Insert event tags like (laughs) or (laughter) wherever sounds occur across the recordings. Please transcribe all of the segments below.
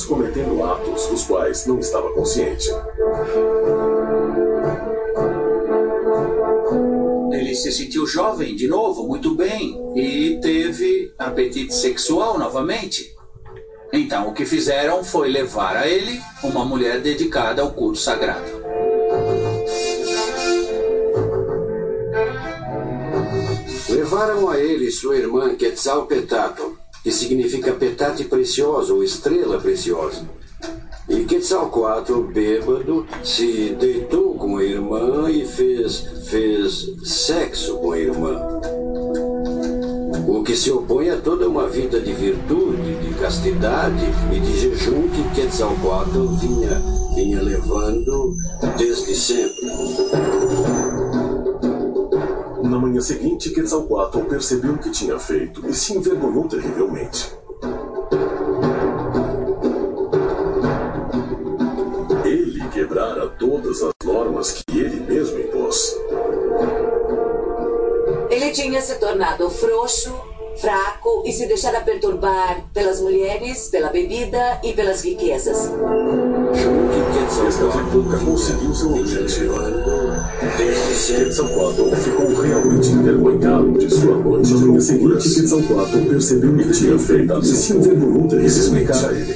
cometendo atos dos quais não estava consciente. Ele se sentiu jovem de novo, muito bem, e teve apetite sexual novamente. Então, o que fizeram foi levar a ele uma mulher dedicada ao culto sagrado. Levaram a ele sua irmã Quetzalpetato, que significa petate precioso ou estrela preciosa. E Quetzalcoatl, bêbado, se deitou com a irmã e fez, fez sexo com a irmã. O que se opõe a toda uma vida de virtude, de castidade e de jejum que Quetzalcoatl vinha, vinha levando desde sempre. Na manhã seguinte, Quetzalcoatl percebeu o que tinha feito e se envergonhou terrivelmente. Ele quebrara todas as normas que ele mesmo impôs. Ele tinha se tornado frouxo, fraco e se deixara perturbar pelas mulheres, pela bebida e pelas riquezas. Esta república conseguiu seu objetivo. Quetzalcoatl ficou realmente envergonhado de sua noite. Manhã seguinte, Quetzalcoatl percebeu o que tinha feito e se envergonhou terrivelmente. a ele.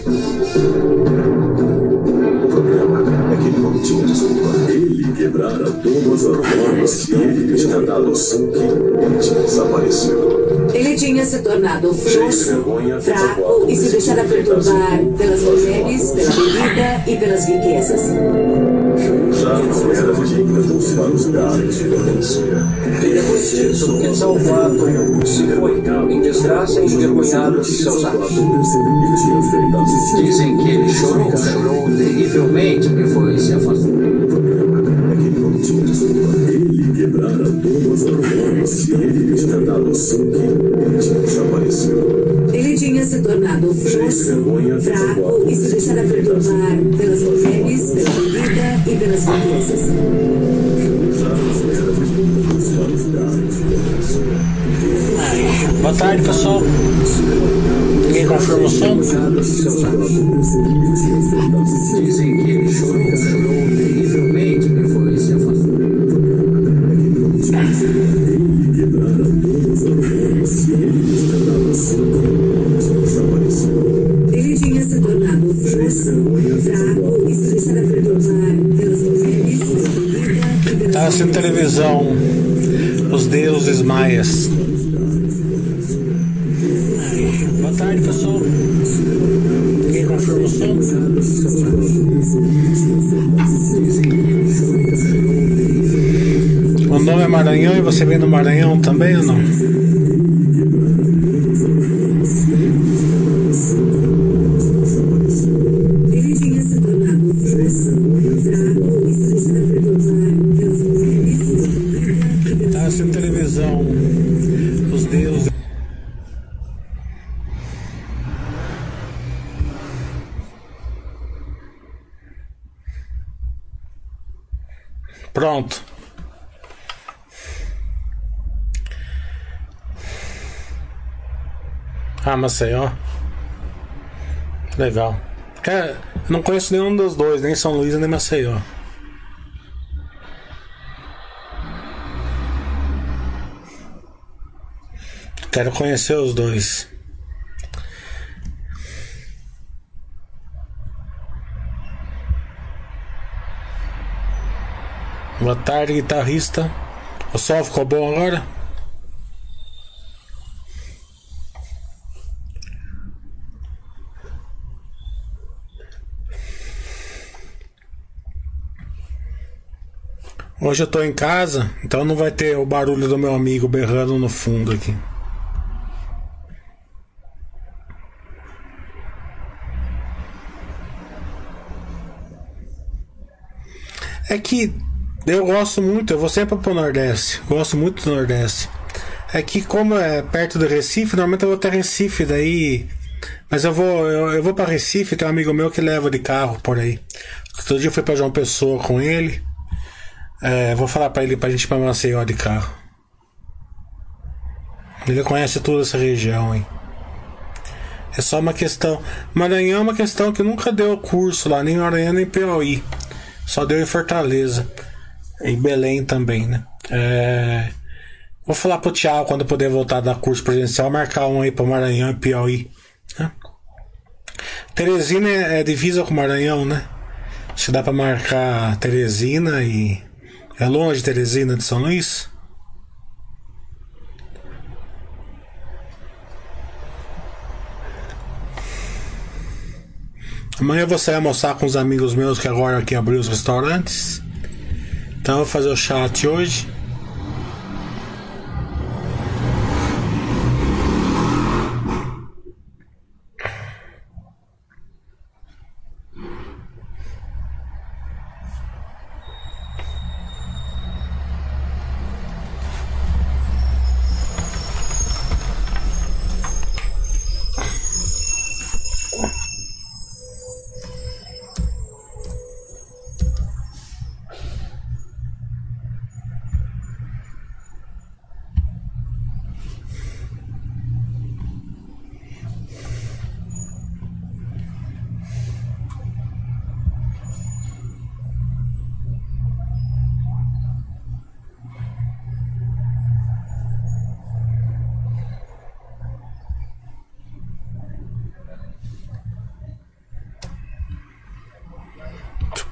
O problema é que ele não tinha desculpa. Ele quebrara todas as normas que ele tinha dado sangue e tinha desaparecido. Ele tinha se tornado frouxo, fraco e se deixara perturbar pelas mulheres, pela bebida e pelas riquezas. Já não era digno para os lugares de violência. Depois disso, Quetzalcoatl se foi em desgraça e envergonhado de seus atos. Dizem que ele chorou, chorou terrivelmente depois se afastou. Ele quebrara todas as normas que ele tinha dado sangue fraco e se deixara perturbar pelas mulheres, pela bebida e pelas riquezas. Boa tarde, pessoal. Ninguém confirma o som? Maceió. Legal. Não conheço nenhum dos dois, nem São Luís nem Maceió. Quero conhecer os dois. Boa tarde, guitarrista. O som ficou bom agora? Hoje eu tô em casa, então não vai ter o barulho do meu amigo berrando no fundo aqui. É que eu gosto muito, eu vou sempre pro Nordeste. Gosto muito do Nordeste. É que como é perto do Recife, normalmente eu vou até Recife, daí. Mas eu vou, eu, eu vou para Recife, tem um amigo meu que leva de carro por aí. Outro dia eu fui pra João Pessoa com ele. É, vou falar pra ele pra gente ir pra Maceió de carro. Ele conhece toda essa região, hein? É só uma questão. Maranhão é uma questão que nunca deu curso lá, nem Maranhão nem Piauí. Só deu em Fortaleza. Em Belém também, né? É... Vou falar pro Tiago quando puder voltar da curso presencial, marcar um aí para Maranhão e Piauí. Né? Teresina é, é divisa com Maranhão, né? Que dá pra marcar Teresina e. É longe Teresina de São Luís? Amanhã eu vou sair almoçar com os amigos meus que agora aqui abriu os restaurantes. Então eu vou fazer o chat hoje.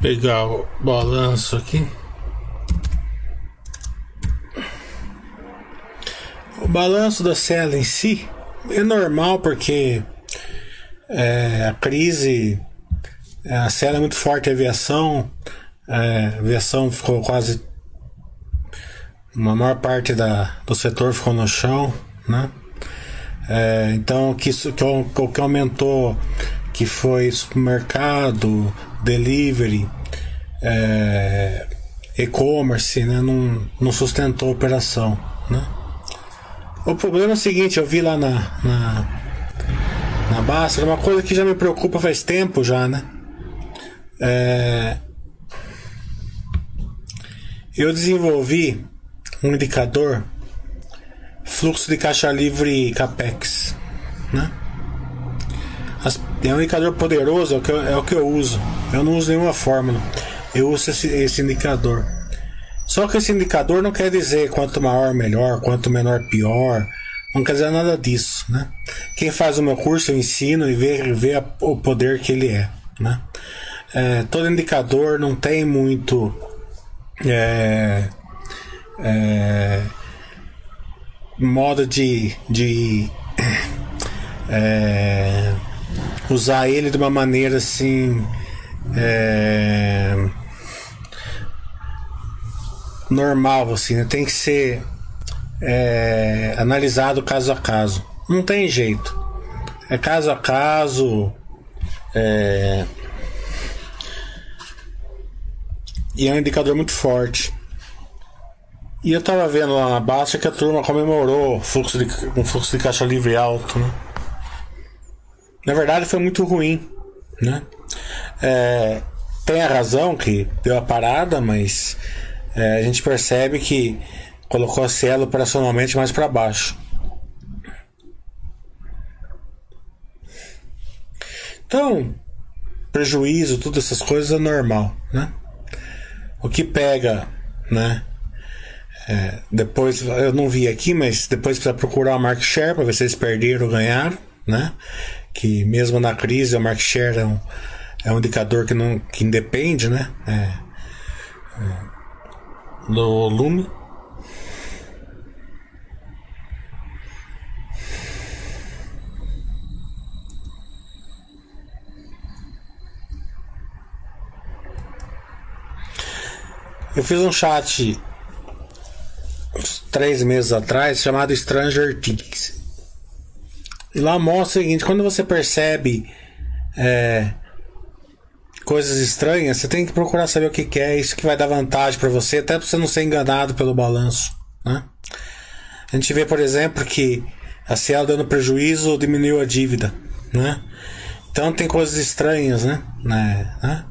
Pegar o balanço aqui. O balanço da cela em si é normal porque é, a crise, a cela é muito forte, a aviação, é, a aviação ficou quase. Uma maior parte da, do setor ficou no chão, né? É, então o que, que, que aumentou que foi supermercado, delivery, é, e-commerce, né, não, não sustentou a operação. Né? O problema é o seguinte, eu vi lá na, na, na Basta, uma coisa que já me preocupa faz tempo já, né? É, eu desenvolvi um indicador fluxo de caixa livre CAPEX, né? é um indicador poderoso, é o, que eu, é o que eu uso. Eu não uso nenhuma fórmula. Eu uso esse, esse indicador. Só que esse indicador não quer dizer quanto maior melhor, quanto menor pior. Não quer dizer nada disso, né? Quem faz o meu curso eu ensino e vê, vê a, o poder que ele é, né? É, todo indicador não tem muito é, é, modo de, de é, usar ele de uma maneira assim. É, normal, assim, né? tem que ser é, analisado caso a caso. Não tem jeito. É caso a caso. É, e é um indicador muito forte. E eu tava vendo lá na Baixa que a turma comemorou fluxo de, um fluxo de caixa livre alto, né? Na verdade foi muito ruim, né? É, tem a razão que deu a parada, mas é, a gente percebe que colocou a Cielo operacionalmente mais para baixo. Então, prejuízo, todas essas coisas é normal, né? O que pega, né? É, depois, eu não vi aqui, mas depois precisa procurar a market share para ver se eles perderam ou ganharam, né? que mesmo na crise o market share é um, é um indicador que não que independe, né? É, é, do volume. Eu fiz um chat uns três meses atrás chamado Stranger Things. E lá mostra o seguinte: quando você percebe é, coisas estranhas, você tem que procurar saber o que, é, isso que vai dar vantagem para você, até para você não ser enganado pelo balanço. Né? A gente vê, por exemplo, que a Cielo dando prejuízo diminuiu a dívida. Né? Então tem coisas estranhas, né? né? né?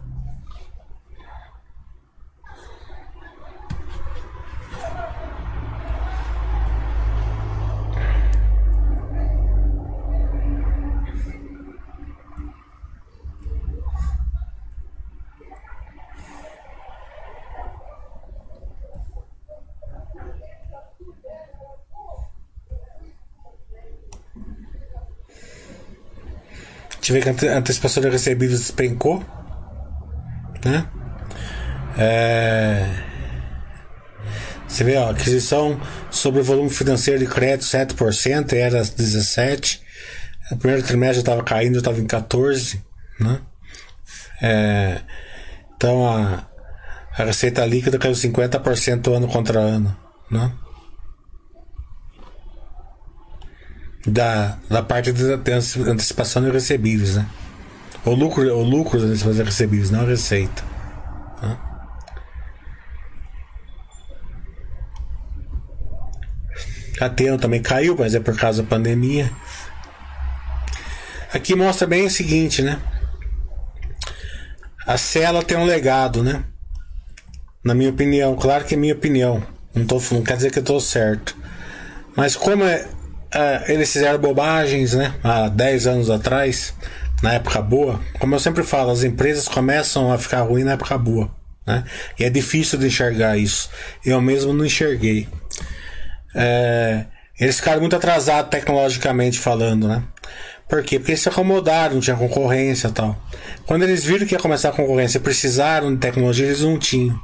Gente vê que a antecipação de recebíveis despencou, né? É... Você vê, ó, aquisição sobre o volume financeiro de crédito 7%, era 17%. O primeiro trimestre estava caindo, estava em 14%, né? É... Então a, a receita líquida caiu 50% ano contra ano, né? Da, da parte de antecipação de recebíveis, né? O lucro, o lucro das antecipações de recebíveis, não a receita. Né? A Teno também caiu, mas é por causa da pandemia. Aqui mostra bem o seguinte, né? A Cela tem um legado, né? Na minha opinião, claro que é minha opinião. Não, tô, não quer dizer que eu estou certo. Mas como é, é, eles fizeram bobagens, né? Há 10 anos atrás, na época boa, como eu sempre falo, as empresas começam a ficar ruins na época boa. Né? E é difícil de enxergar isso. Eu mesmo não enxerguei. É, eles ficaram muito atrasados tecnologicamente falando, né? Por quê? Porque eles se acomodaram, não tinha concorrência e tal. Quando eles viram que ia começar a concorrência precisaram de tecnologia, eles não tinham.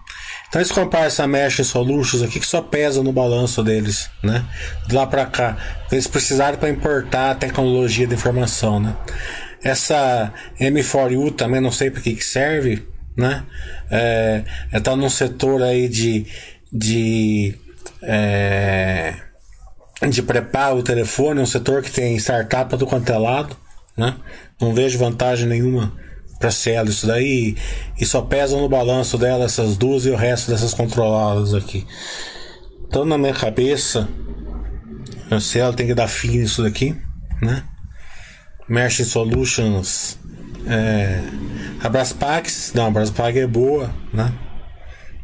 Então eles comparam essa Mesh Solutions aqui que só pesa no balanço deles, né? De lá para cá. Eles precisaram para importar a tecnologia de informação, né? Essa M4U também não sei para que, que serve, né? É, tá num setor aí de de é, de preparo o telefone, é um setor que tem startup do quanto é lado, né? Não vejo vantagem nenhuma para Cielo isso daí e só pesam no balanço dela essas duas e o resto dessas controladas aqui. Então na minha cabeça a Cielo tem que dar fim nisso daqui, né? Merchant Solutions é, a Braspax, não, a Braspax é boa, né?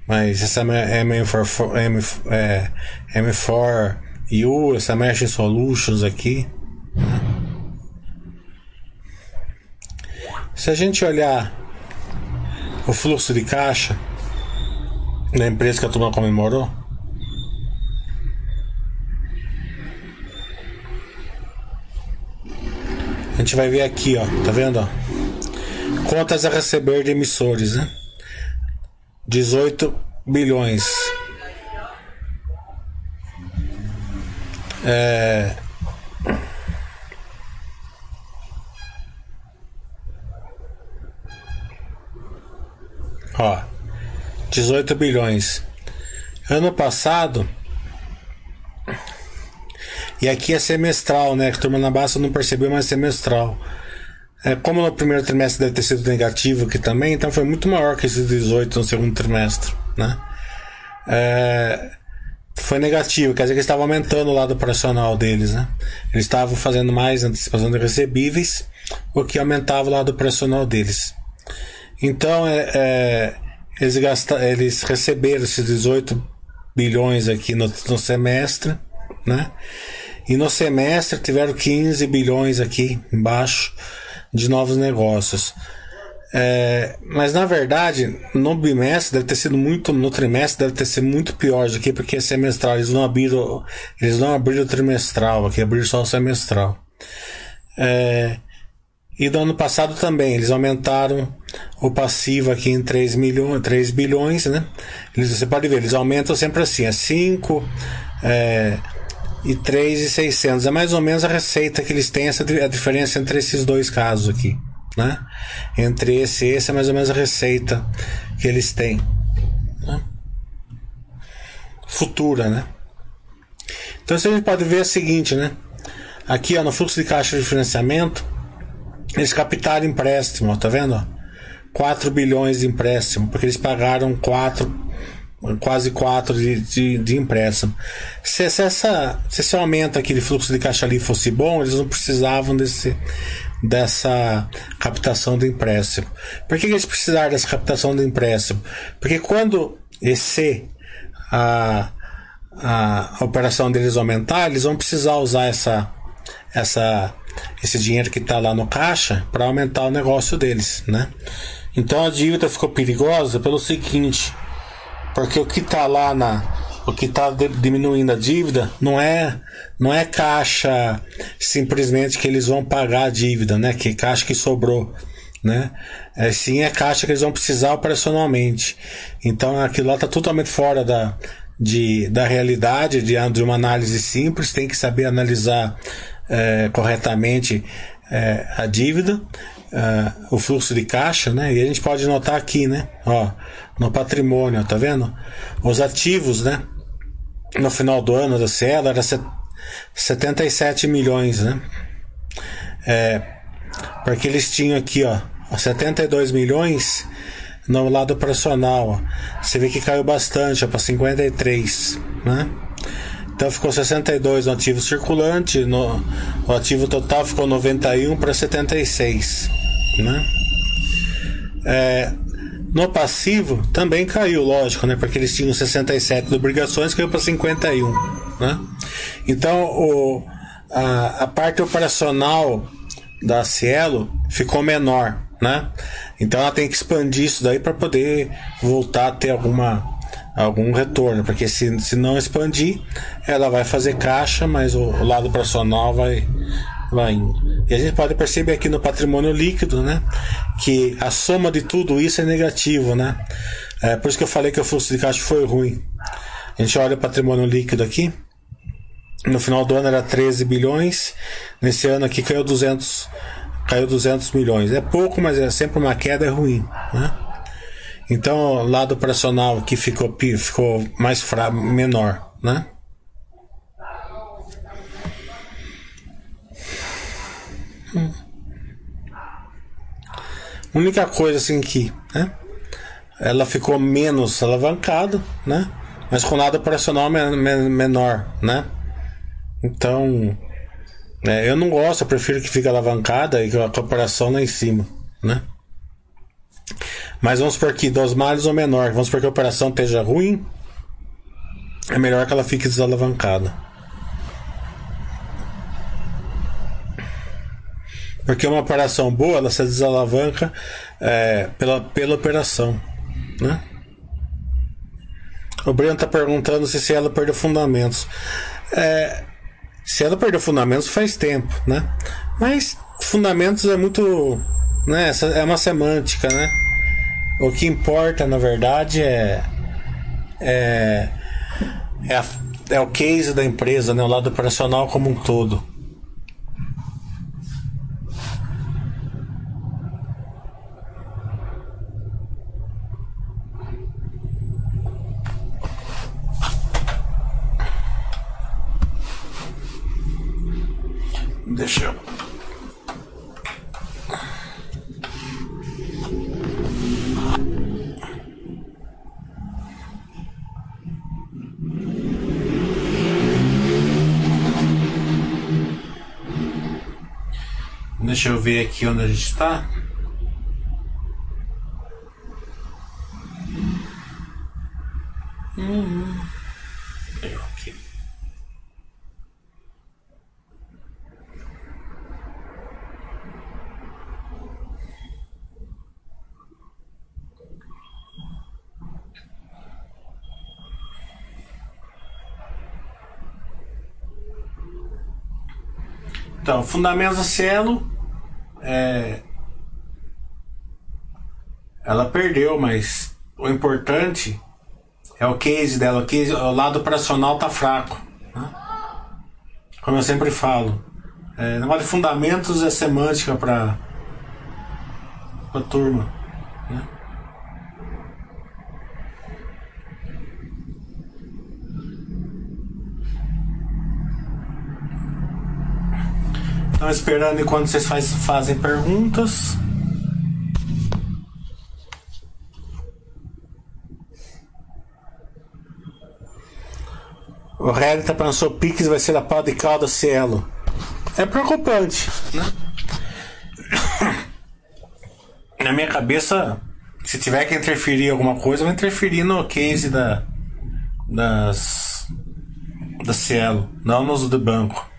Mas essa M4, M, é, M4 U, essa Merchant Solutions aqui, né? Se a gente olhar o fluxo de caixa da empresa que a turma comemorou, a gente vai ver aqui, ó, tá vendo? Contas a receber de emissores, né? 18 bilhões. É, Ó, 18 bilhões. Ano passado. E aqui é semestral, né? Que a turma na Basta não percebeu, mas é semestral. É, como no primeiro trimestre deve ter sido negativo aqui também, então foi muito maior que esses 18 no segundo trimestre, né? É, foi negativo, quer dizer que eles estavam aumentando o lado operacional deles, né? Eles estavam fazendo mais antecipação de recebíveis, o que aumentava o lado operacional deles. Então, é, é, eles, eles receberam esses 18 bilhões aqui no, no semestre, né? E no semestre tiveram 15 bilhões aqui embaixo de novos negócios. É, mas na verdade, no bimestre deve ter sido muito, no trimestre deve ter sido muito pior aqui, porque é semestral, eles não abriram, eles não abriram o trimestral aqui, abriram só o semestral. É, e do ano passado também, eles aumentaram o passivo aqui em 3, milhões, 3 bilhões, né? Eles, você pode ver, eles aumentam sempre assim, é 5 é, e 3 e 600. É mais ou menos a receita que eles têm, essa a diferença entre esses dois casos aqui, né? Entre esse e esse é mais ou menos a receita que eles têm. Né? Futura, né? Então você pode ver o seguinte, né? Aqui ó, no fluxo de caixa de financiamento, eles captaram empréstimo, ó, tá vendo? 4 bilhões de empréstimo, porque eles pagaram 4, quase 4 de, de, de empréstimo. Se, se, essa, se esse aumento aqui de fluxo de caixa ali fosse bom, eles não precisavam desse, dessa captação de empréstimo. Por que, eles precisaram dessa captação de empréstimo? Porque quando esse a, a, a operação deles aumentar, eles vão precisar usar essa, essa esse dinheiro que está lá no caixa para aumentar o negócio deles, né? Então a dívida ficou perigosa pelo seguinte, porque o que está lá na o que está diminuindo a dívida não é não é caixa simplesmente que eles vão pagar a dívida, né? Que caixa que sobrou, né? É, sim é caixa que eles vão precisar operacionalmente. Então aquilo lá está totalmente fora da, de, da realidade, de, de uma análise simples, tem que saber analisar é, corretamente é, a dívida, é, o fluxo de caixa, né? E a gente pode notar aqui, né? Ó, no patrimônio, tá vendo? Os ativos, né? No final do ano da Cielo era 77 milhões, né? É, porque eles tinham aqui, ó, 72 milhões no lado operacional. Ó. Você vê que caiu bastante, para 53, né? Então ficou 62 no ativo circulante, no, o ativo total ficou 91 para 76, né? É, no passivo também caiu, lógico, né? Porque eles tinham 67 de obrigações, caiu para 51, né? Então o, a, a parte operacional da Cielo ficou menor, né? Então ela tem que expandir isso daí para poder voltar a ter alguma algum retorno, porque se, se não expandir, ela vai fazer caixa, mas o, o lado operacional vai vai indo. E a gente pode perceber aqui no patrimônio líquido, né, que a soma de tudo isso é negativo, né? É por isso que eu falei que o fluxo de caixa foi ruim. A gente olha o patrimônio líquido aqui, no final do ano era 13 bilhões, nesse ano aqui caiu 200 caiu 200 milhões. É pouco, mas é sempre uma queda é ruim, né? Então, o lado operacional aqui ficou, ficou mais fra menor, né? Hum. Única coisa assim que, né? Ela ficou menos alavancada, né? Mas com lado operacional menor, né? Então, é, eu não gosto, eu prefiro que fique alavancada e com a operação lá em cima, né? Mas vamos supor que dos males ou menor, vamos supor que a operação esteja ruim, é melhor que ela fique desalavancada. Porque uma operação boa, ela se desalavanca é, pela, pela operação, né? O Breno está perguntando se, se ela perdeu fundamentos. É, se ela perdeu fundamentos faz tempo, né? Mas fundamentos é muito, né? É uma semântica, né? O que importa, na verdade, é é, é, a, é o case da empresa, né? O lado operacional como um todo. Deixa eu. Deixa eu ver aqui onde a gente está. Então, Fundamentos da Cielo. É, ela perdeu, mas o importante é o case dela. O, case, o lado operacional tá fraco. Né? Como eu sempre falo. É, negócio de fundamentos é semântica para a turma. Estão esperando enquanto vocês faz, fazem perguntas. O Realita pensou Pix vai ser a pau de calda Cielo. É preocupante, né? (coughs) Na minha cabeça, se tiver que interferir em alguma coisa, vai interferir no case da das da Cielo, não nos do banco.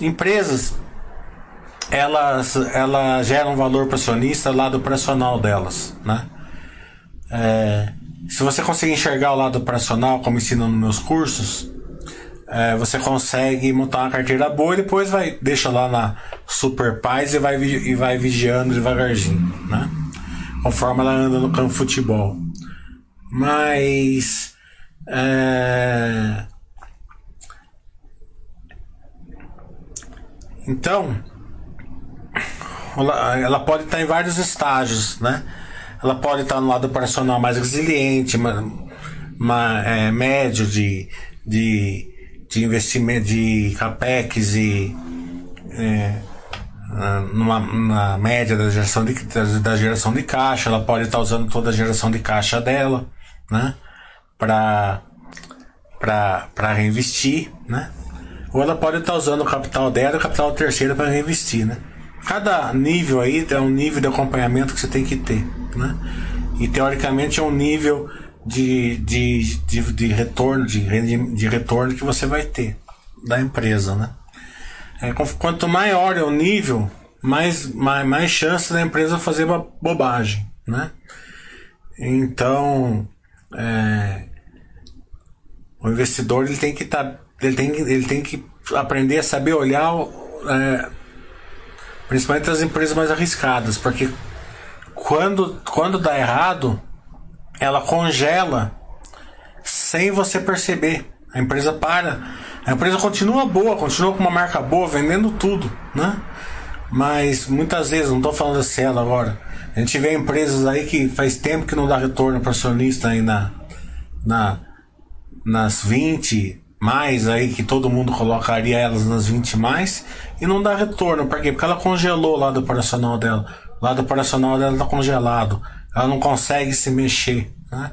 Empresas elas, elas geram valor para acionista lado operacional delas, né? É, se você conseguir enxergar o lado operacional, como ensino nos meus cursos, é, você consegue montar uma carteira boa e depois vai deixa lá na Super Paz e vai, e vai vigiando devagarzinho, né? Conforme ela anda no campo de futebol. Mas é... então ela pode estar em vários estágios, né? Ela pode estar no lado operacional mais resiliente, uma, é, médio de, de, de investimento de capex e é, numa, na média da geração de, da geração de caixa, ela pode estar usando toda a geração de caixa dela, né? Para para reinvestir, né? Ou ela pode estar usando o capital dela e o capital terceiro para reinvestir, né? Cada nível aí é um nível de acompanhamento que você tem que ter, né? E teoricamente é um nível de, de, de, de retorno, de, de retorno que você vai ter da empresa, né? É, quanto maior é o nível, mais, mais, mais chance da empresa fazer uma bobagem, né? Então, é, o investidor ele tem que tá, ele tem, ele tem que aprender a saber olhar, é, principalmente as empresas mais arriscadas, porque quando, quando dá errado, ela congela sem você perceber. A empresa para. A empresa continua boa, continua com uma marca boa, vendendo tudo, né? Mas muitas vezes, não estou falando da Cielo agora, a gente vê empresas aí que faz tempo que não dá retorno para acionista aí na, na, nas 20 mais aí, que todo mundo colocaria elas nas 20 mais, e não dá retorno. Por quê? Porque ela congelou o lado operacional dela. O lado operacional dela está congelado. Ela não consegue se mexer. Né?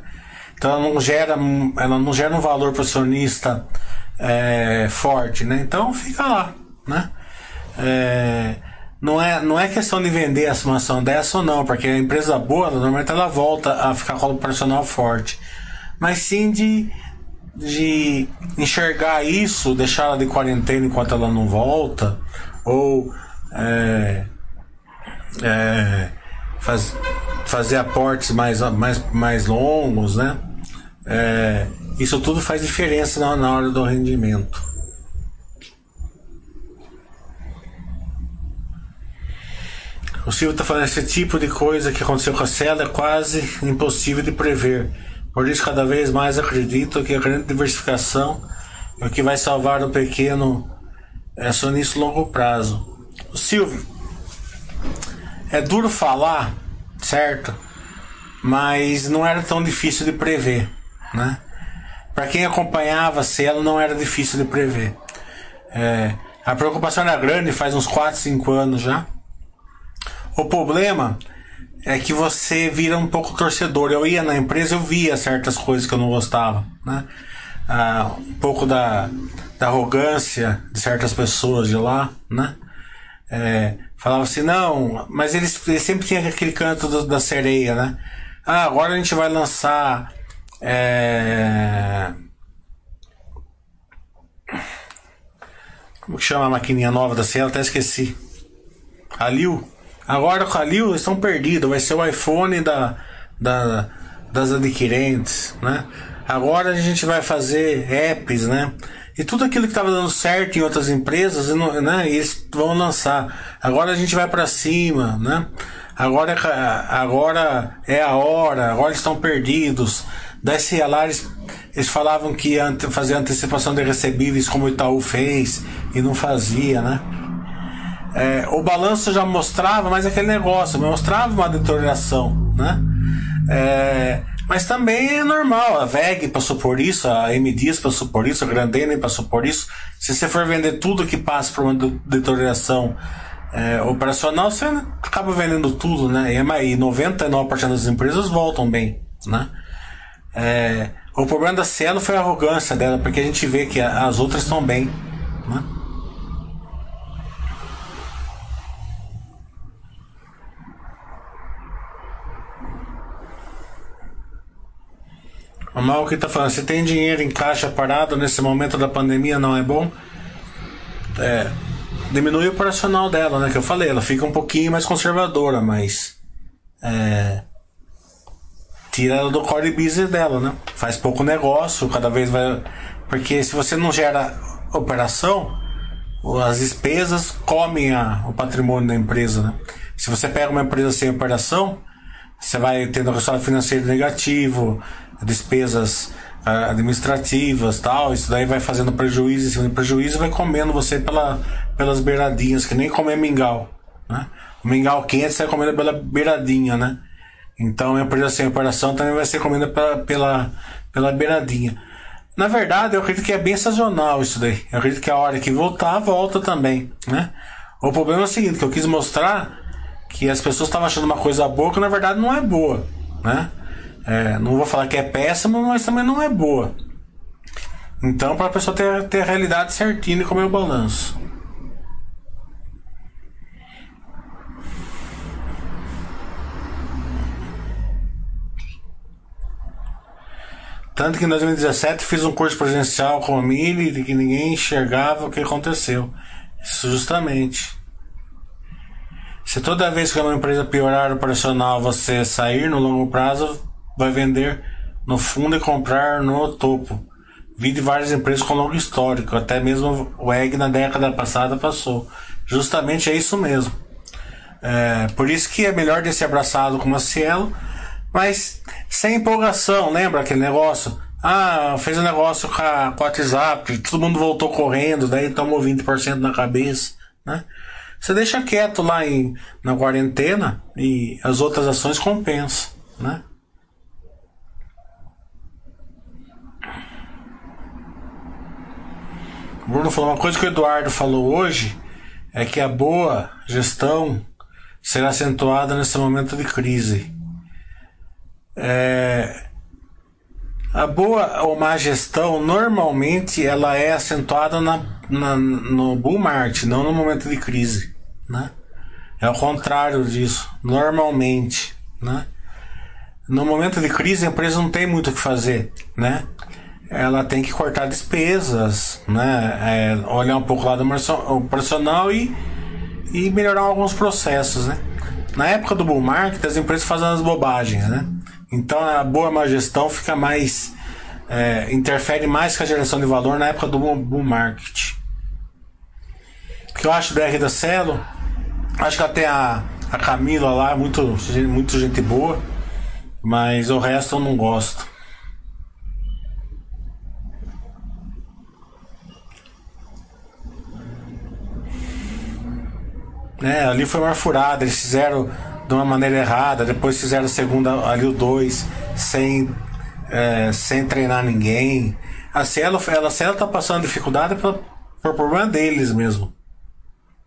Então ela não gera, ela não gera um valor para o acionista é, forte. Né? Então fica lá. Né? É, não é, não é questão de vender uma ação dessa ou não, porque a empresa boa, normalmente ela volta a ficar com o operacional forte. Mas sim de de enxergar isso, deixar ela de quarentena enquanto ela não volta, ou é, é, faz, fazer aportes mais, mais, mais longos, né? É, isso tudo faz diferença na, na hora do rendimento. O Silvio está falando esse tipo de coisa que aconteceu com a Cela é quase impossível de prever por isso, cada vez mais acredito que a grande diversificação é o que vai salvar o pequeno acionista longo prazo. Silvio, é duro falar, certo? Mas não era tão difícil de prever, né? Para quem acompanhava a Cielo, não era difícil de prever. É, a preocupação era grande faz uns 4, 5 anos já. O problema é que você vira um pouco torcedor. Eu ia na empresa, eu via certas coisas que eu não gostava, né? Ah, um pouco da, da arrogância de certas pessoas de lá, né? É, falava assim, não, mas eles, eles sempre tinham aquele canto do, da sereia, né? Ah, agora a gente vai lançar. É... Como que chama a maquininha nova da Cielo? Até esqueci. A Liu. Agora com a Liu estão perdidos, vai ser o iPhone da, da, das adquirentes, né? Agora a gente vai fazer apps, né? E tudo aquilo que estava dando certo em outras empresas, né? Eles vão lançar. Agora a gente vai para cima, né? Agora, é agora é a hora, agora estão perdidos. Da SLA eles, eles falavam que ia fazer antecipação de recebíveis como o Itaú fez e não fazia, né? É, o balanço já mostrava, mas aquele negócio, mostrava uma deterioração, né? É, mas também é normal, a VEG passou por isso, a MDs passou por isso, a Grandene passou por isso. Se você for vender tudo que passa por uma deterioração é, operacional, você acaba vendendo tudo, né? E 99% das empresas voltam bem, né? É, o problema da Cielo foi a arrogância dela, porque a gente vê que as outras estão bem, né? O mal que tá falando, se tem dinheiro em caixa parado nesse momento da pandemia não é bom? É. diminui o operacional dela, né? Que eu falei, ela fica um pouquinho mais conservadora, mas. É, tira ela do core business dela, né? Faz pouco negócio, cada vez vai. Porque se você não gera operação, as despesas comem a, o patrimônio da empresa, né? Se você pega uma empresa sem operação, você vai tendo resultado financeiro negativo, despesas uh, administrativas tal, isso daí vai fazendo prejuízo em prejuízo vai comendo você pela, pelas beiradinhas, que nem comer mingau. Né? O mingau quente você vai comendo pela beiradinha, né? Então a empresa sem operação também vai ser comida pela, pela, pela beiradinha. Na verdade, eu acredito que é bem sazonal isso daí. Eu acredito que a hora que voltar, volta também, né? O problema é o seguinte, que eu quis mostrar que as pessoas estavam achando uma coisa boa que na verdade não é boa, né? É, não vou falar que é péssima, mas também não é boa. Então, para a pessoa ter, ter a realidade certinha e comer o balanço. Tanto que em 2017 fiz um curso presencial com a Mili e que ninguém enxergava o que aconteceu. Isso justamente. Se toda vez que uma empresa piorar o operacional você sair no longo prazo, vai vender no fundo e comprar no topo. Vi de várias empresas com longo histórico, até mesmo o EG na década passada passou. Justamente é isso mesmo. É, por isso que é melhor de ser abraçado com uma Cielo mas sem empolgação, lembra aquele negócio? Ah, fez um negócio com a, com WhatsApp, todo mundo voltou correndo, daí tomou 20% na cabeça, né? Você deixa quieto lá em, na quarentena e as outras ações compensam, né? Bruno falou uma coisa que o Eduardo falou hoje é que a boa gestão será acentuada nesse momento de crise. É, a boa ou má gestão normalmente ela é acentuada na, na, no bull market, não no momento de crise, né? É o contrário disso, normalmente, né? No momento de crise a empresa não tem muito o que fazer, né? Ela tem que cortar despesas, né? É, olhar um pouco lá do operacional e, e melhorar alguns processos, né? Na época do bull market as empresas fazem as bobagens, né? Então a boa má gestão fica mais. É, interfere mais com a geração de valor na época do boom market. O que eu acho da R da Celo, acho que até a, a Camila lá, muito, muito gente boa, mas o resto eu não gosto. É, ali foi uma furada, eles fizeram de uma maneira errada, depois fizeram a segunda ali o 2 sem, é, sem treinar ninguém. A Cielo, ela, a Cielo tá passando dificuldade por, por problema deles mesmo.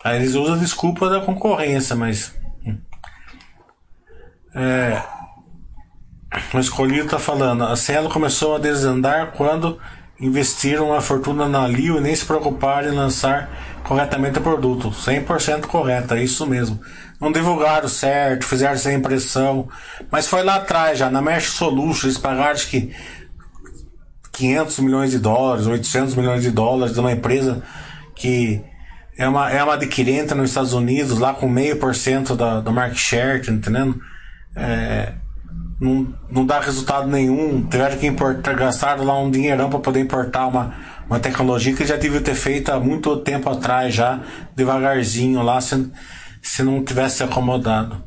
Aí eles usam a desculpa da concorrência, mas. Hum. É, o escolhido tá falando, a Cielo começou a desandar quando investiram uma fortuna na Lio e nem se preocuparam em lançar corretamente o produto. 100% correto, é isso mesmo não divulgaram certo, fizeram sem impressão. Mas foi lá atrás já, na Mesh Solutions, eles pagaram acho que 500 milhões de dólares, 800 milhões de dólares de uma empresa que é uma, é uma adquirente nos Estados Unidos, lá com meio por cento da market share, tá entendendo? É, não, não dá resultado nenhum. Tiveram que importar, gastaram lá um dinheirão para poder importar uma, uma tecnologia que já devia ter feito há muito tempo atrás, já devagarzinho lá, sendo se não tivesse acomodado.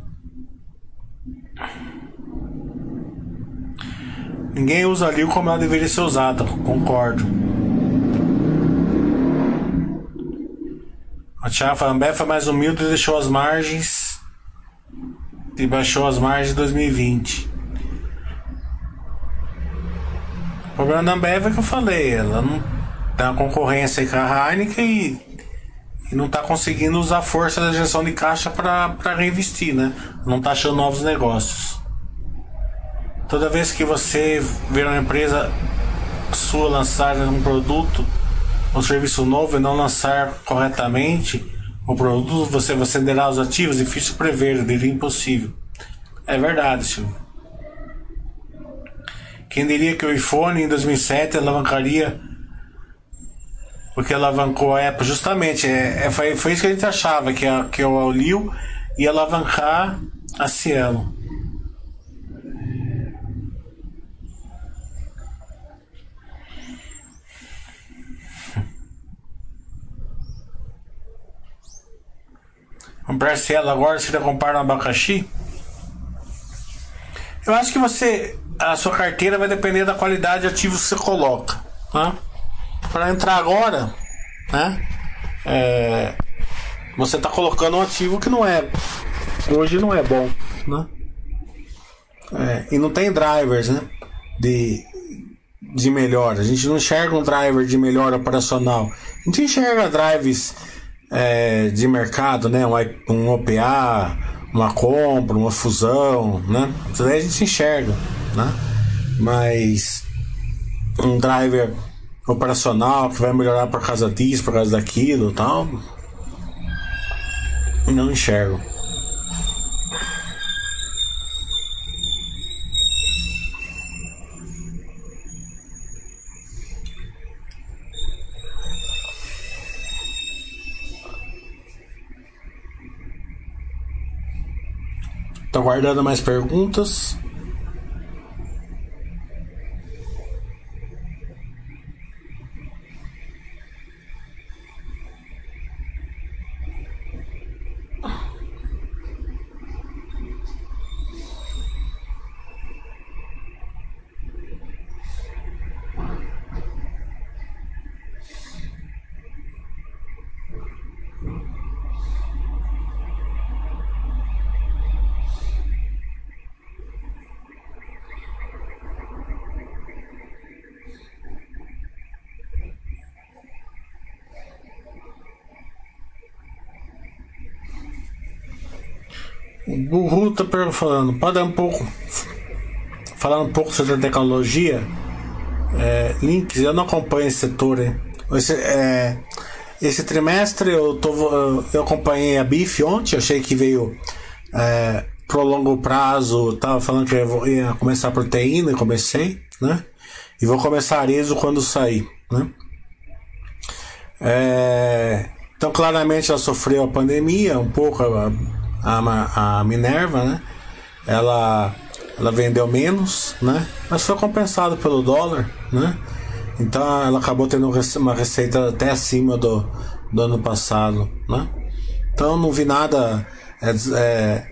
Ninguém usa a Lil como ela deveria ser usada, concordo. A Tiago Ambev foi mais humilde e deixou as margens e baixou as margens de 2020. O problema da Ambev é que eu falei, ela não uma concorrência com a Heineken e e não está conseguindo usar a força da gestão de caixa para reinvestir, né? Não está achando novos negócios. Toda vez que você vê uma empresa sua lançar um produto um serviço novo e não lançar corretamente o produto, você venderá os ativos, difícil prever, diria impossível. É verdade, Silvio. Quem diria que o iPhone em 2007 alavancaria Porque alavancou a Apple, justamente. É, é, foi, foi isso que a gente achava, que, a, que o Liu ia alavancar a Cielo. Comprar Cielo agora, você comprar no abacaxi? Eu acho que você. A sua carteira vai depender da qualidade de ativos que você coloca. Né? Para entrar agora, né? É, você está colocando um ativo que não é. Hoje não é bom. Né? É, e não tem drivers né? de, de melhora. A gente não enxerga um driver de melhora operacional. A gente enxerga drives é, de mercado, né? Um, um OPA, uma compra, uma fusão, né? Isso daí a gente enxerga, né? Mas um driver operacional que vai melhorar por causa disso, por causa daquilo tal, não enxergo. Tô aguardando mais perguntas. O Ru tá falando, dar um pouco. Falar um pouco sobre a tecnologia. É, links, eu não acompanho esse setor. Hein? Esse, é, esse trimestre eu, tô, eu acompanhei a BIF ontem, achei que veio é, pro longo prazo. Tava falando que eu ia começar a proteína, comecei, né? E vou começar arezo quando sair, né? É, então, claramente ela sofreu a pandemia, um pouco. A, a, a Minerva, né? Ela, ela vendeu menos, né? Mas foi compensado pelo dólar, né? Então ela acabou tendo uma receita até acima do, do ano passado, né? Então não vi nada. É, é,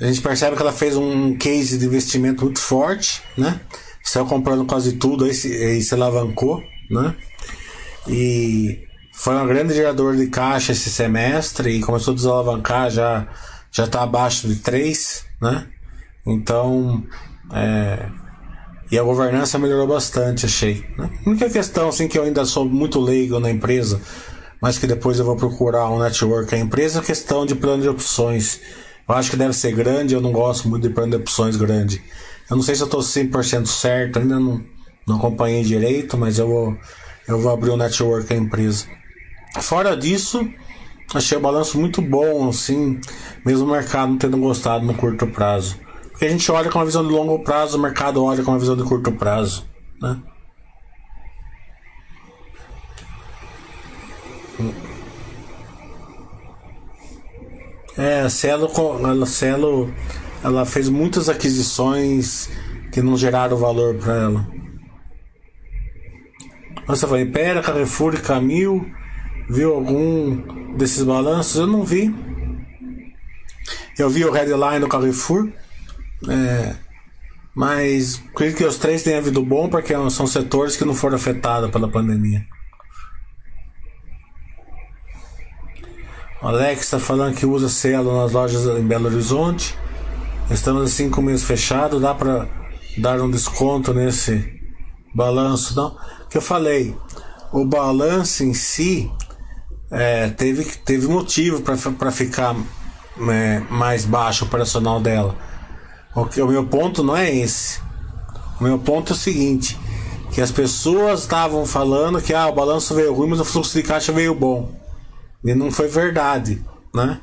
a gente percebe que ela fez um case de investimento muito forte, né? Saiu comprando quase tudo aí se, aí se alavancou, né? E foi um grande gerador de caixa esse semestre e começou a desalavancar já já está abaixo de 3, né? Então, é, e a governança melhorou bastante, achei. Né? A única questão, assim, que eu ainda sou muito leigo na empresa, mas que depois eu vou procurar um network a empresa, é questão de plano de opções. Eu acho que deve ser grande, eu não gosto muito de plano de opções grande. Eu não sei se eu estou 100% certo, ainda não, não acompanhei direito, mas eu vou, eu vou abrir um network a empresa. Fora disso, achei o balanço muito bom, assim, mesmo o mercado não tendo gostado no curto prazo. Porque a gente olha com uma visão de longo prazo, o mercado olha com uma visão de curto prazo, né? É, a Celo, a ela fez muitas aquisições que não geraram valor para ela. Você vai, Pera, Carrefour e Camil Viu algum desses balanços? Eu não vi. Eu vi o headline do Carrefour. É, mas acredito que os três tenham havido bom porque são setores que não foram afetados pela pandemia. O Alex está falando que usa selo nas lojas em Belo Horizonte. Estamos assim com o mês fechado. Dá para dar um desconto nesse balanço? Não. Que eu falei, o balanço em si é, teve, teve motivo para ficar é, mais baixo o operacional dela. O, o meu ponto não é esse. O meu ponto é o seguinte: que as pessoas estavam falando que ah, o balanço veio ruim, mas o fluxo de caixa veio bom. E não foi verdade. Né?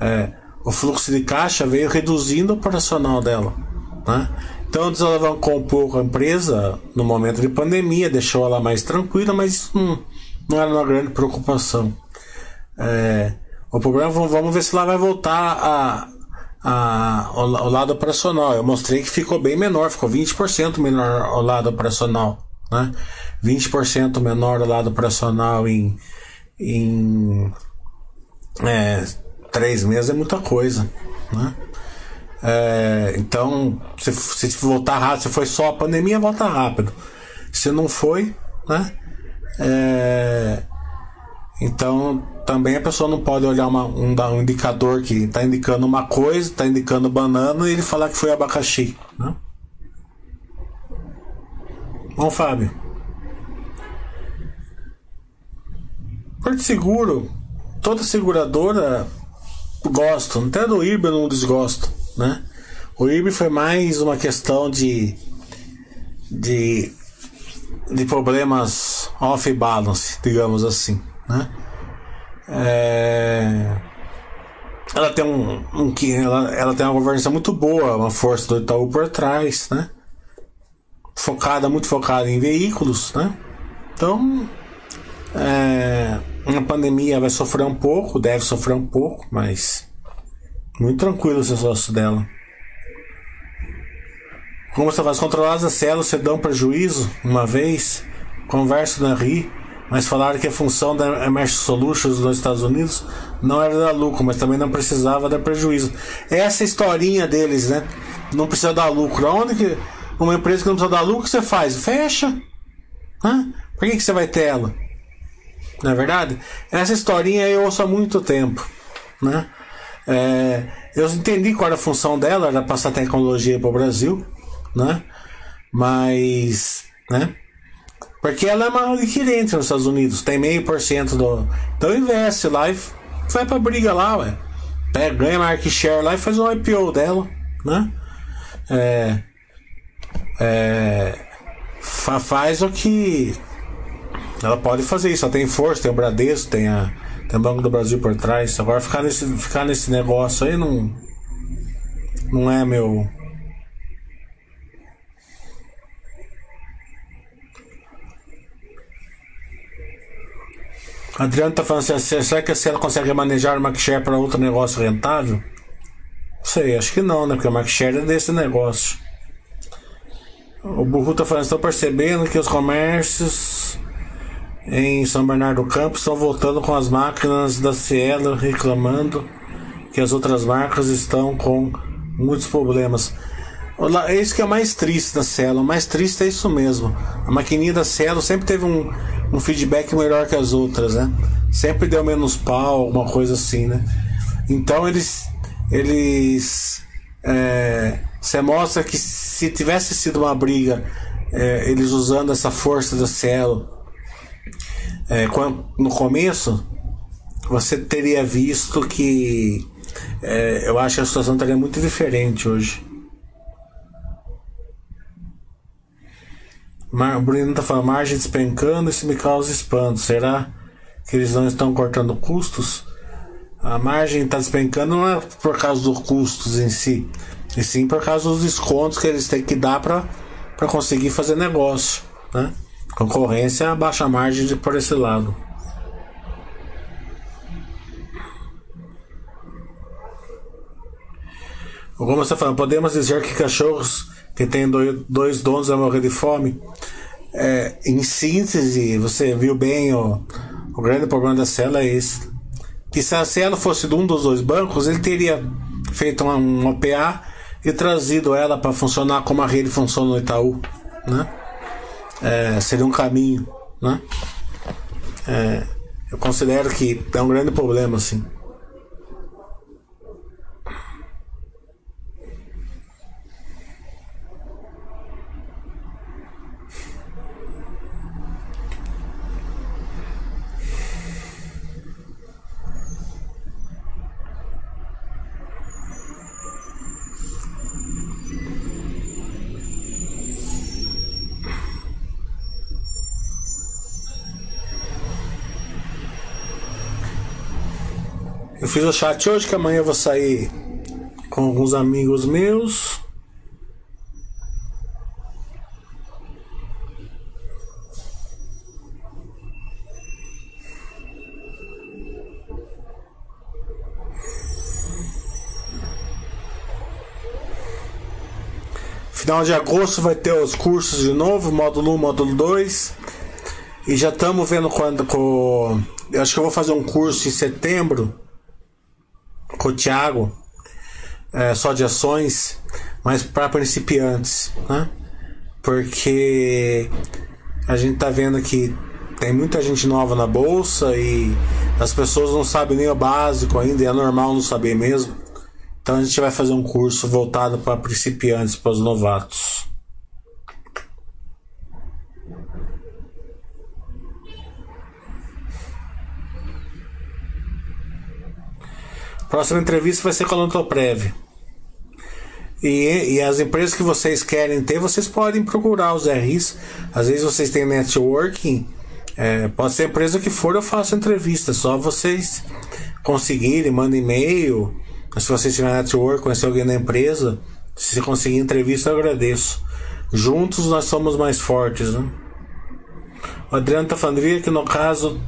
É, o fluxo de caixa veio reduzindo o operacional dela. Né? Então desalavancou um pouco a empresa no momento de pandemia, deixou ela mais tranquila, mas isso não não era uma grande preocupação. É, o problema, vamos ver se lá vai voltar a, a, o, o lado operacional. Eu mostrei que ficou bem menor, ficou 20% menor o lado operacional. Né? 20% menor o lado operacional em, em é, três meses é muita coisa. Né? É, então, se, se voltar rápido, se foi só a pandemia, volta rápido. Se não foi, né? É, então, também a pessoa não pode olhar uma, um, um indicador que está indicando uma coisa, está indicando banana e ele falar que foi abacaxi. Né? Bom, Fábio. Porto Seguro, toda seguradora gosto, até do IRB eu não desgosto, né? O IRB foi mais uma questão de de de problemas off balance, digamos assim, né? É... Ela tem um, um ela, ela tem uma governança muito boa, uma força do Itaú por trás, né? Focada, muito focada em veículos, né? Então, é, pandemia vai sofrer um pouco, deve sofrer um pouco, mas muito tranquilo os negócios dela. Como você faz controladas as células, você dão prejuízo uma vez, converso na RI, mas falaram que a função da Emerge Solutions nos Estados Unidos não era dar lucro, mas também não precisava dar prejuízo. Essa historinha deles, né? Não precisa dar lucro. Aonde que uma empresa que não precisa dar lucro, você faz? Fecha. Hã? Por que, que você vai ter ela? Não é verdade? Essa historinha eu ouço há muito tempo. Né? É, eu entendi qual era a função dela, era passar tecnologia para o Brasil, né? Mas, né? Porque ela é uma adquirente nos Estados Unidos, tem meio por cento do. Então investe lá e vai pra briga lá, ué. Pega, ganha market share lá e faz um IPO dela, né? É, é, faz o que ela pode fazer isso, tem força, tem o Bradesco, tem, a, tem o Banco do Brasil por trás. Agora ficar nesse, ficar nesse negócio aí não. Não é meu. Adriano tá falando assim, será que se ela consegue manejar o market share para outro negócio rentável? Não sei, acho que não, né? Porque o market share é desse negócio. O Burru tá falando, estou percebendo que os comércios em São Bernardo do Campo estão voltando com as máquinas da Cielo reclamando que as outras marcas estão com muitos problemas. É isso que é mais triste da Cielo. O mais triste é isso mesmo. A maquininha da Cielo sempre teve um, um feedback melhor que as outras, né? Sempre deu menos pau, alguma coisa assim, né? Então eles. Eles. É, você mostra que se tivesse sido uma briga, é, eles usando essa força da Cielo é, no começo, você teria visto que é, eu acho que a situação estaria muito diferente hoje. O Bruno está falando, margem despencando, isso me causa espanto. Será que eles não estão cortando custos? A margem está despencando não é por causa dos custos em si, e sim por causa dos descontos que eles têm que dar para conseguir fazer negócio. Né? Concorrência baixa margem de, por esse lado. Como você tá falando, podemos dizer que cachorros que têm dois donos vão morrer de fome? É, em síntese, você viu bem o, o grande problema da cela é esse. Que se a cela fosse de um dos dois bancos, ele teria feito uma, um OPA e trazido ela para funcionar como a rede funciona no Itaú, né? é, seria um caminho, né? É, eu considero que é um grande problema, assim. fiz o chat hoje, que amanhã eu vou sair com alguns amigos meus. Final de agosto vai ter os cursos de novo, módulo 1, módulo 2. E já estamos vendo quando. Com... Eu acho que eu vou fazer um curso em setembro com o Thiago, é, só de ações, mas para principiantes, né? Porque a gente tá vendo que tem muita gente nova na bolsa e as pessoas não sabem nem o básico ainda, e é normal não saber mesmo. Então a gente vai fazer um curso voltado para principiantes, para os novatos. Próxima entrevista vai ser com a Lontoprev. E, e as empresas que vocês querem ter, vocês podem procurar os RIs. Às vezes vocês têm networking. É, pode ser a empresa que for, eu faço entrevista. Só vocês conseguirem, mandem e-mail. Se vocês tiverem network, conhecer alguém da empresa, se conseguir entrevista, eu agradeço. Juntos nós somos mais fortes, né? O Adriano tá falando que no caso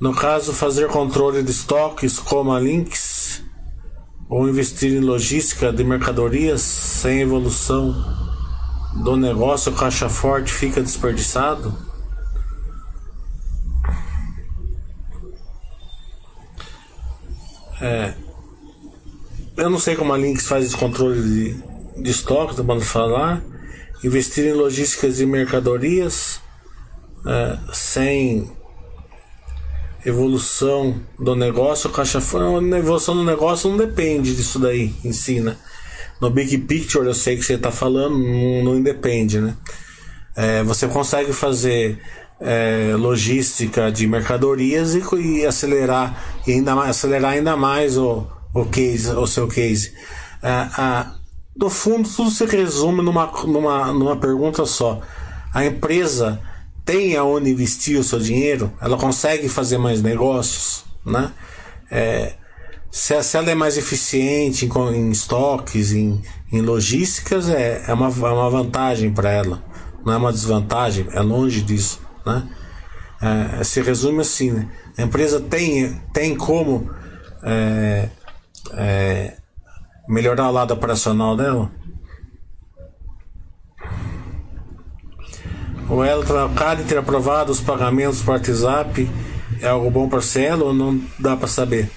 no caso, fazer controle de estoques como a Lynx ou investir em logística de mercadorias sem evolução do negócio, o caixa forte fica desperdiçado? É, eu não sei como a Lynx faz esse controle de, de estoques, bom falar. Investir em logísticas de mercadorias é, sem evolução do negócio, caixa a evolução do negócio não depende disso daí em si, né? No big picture eu sei que você está falando, não, não independe, né? É, você consegue fazer é, logística de mercadorias e, e, acelerar e ainda mais, acelerar ainda mais o, o case, o seu case. É, no fundo, tudo se resume numa, numa, numa pergunta só. A empresa tem aonde investir o seu dinheiro, ela consegue fazer mais negócios, né? É, se, se, ela é mais eficiente em, em estoques, em, em logísticas, é, é, uma, é uma vantagem para ela, não é uma desvantagem, é longe disso, né? É, se resume assim, né? a empresa tem, tem como é, é, melhorar o lado operacional dela? O ela trocado e ter aprovado os pagamentos por WhatsApp é algo bom para Cielo ou não dá para saber?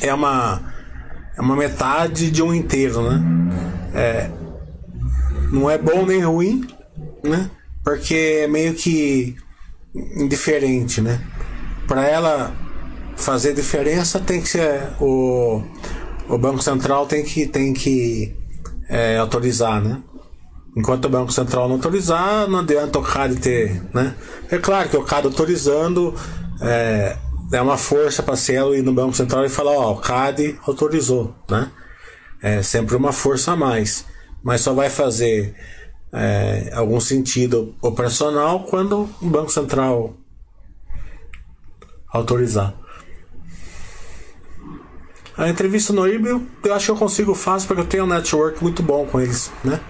É uma é uma metade de um inteiro, né? É, não é bom nem ruim, né? Porque é meio que indiferente, né? Para ela fazer diferença tem que ser o, o Banco Central tem que tem que é, autorizar, né? Enquanto o Banco Central não autorizar, não adianta o CAD ter. Né? É claro que o CAD autorizando é, é uma força para Cielo ir no Banco Central e falar: Ó, o CAD autorizou. Né? É sempre uma força a mais. Mas só vai fazer é, algum sentido operacional quando o Banco Central autorizar. A entrevista no IBIO, eu acho que eu consigo fácil porque eu tenho um network muito bom com eles, né?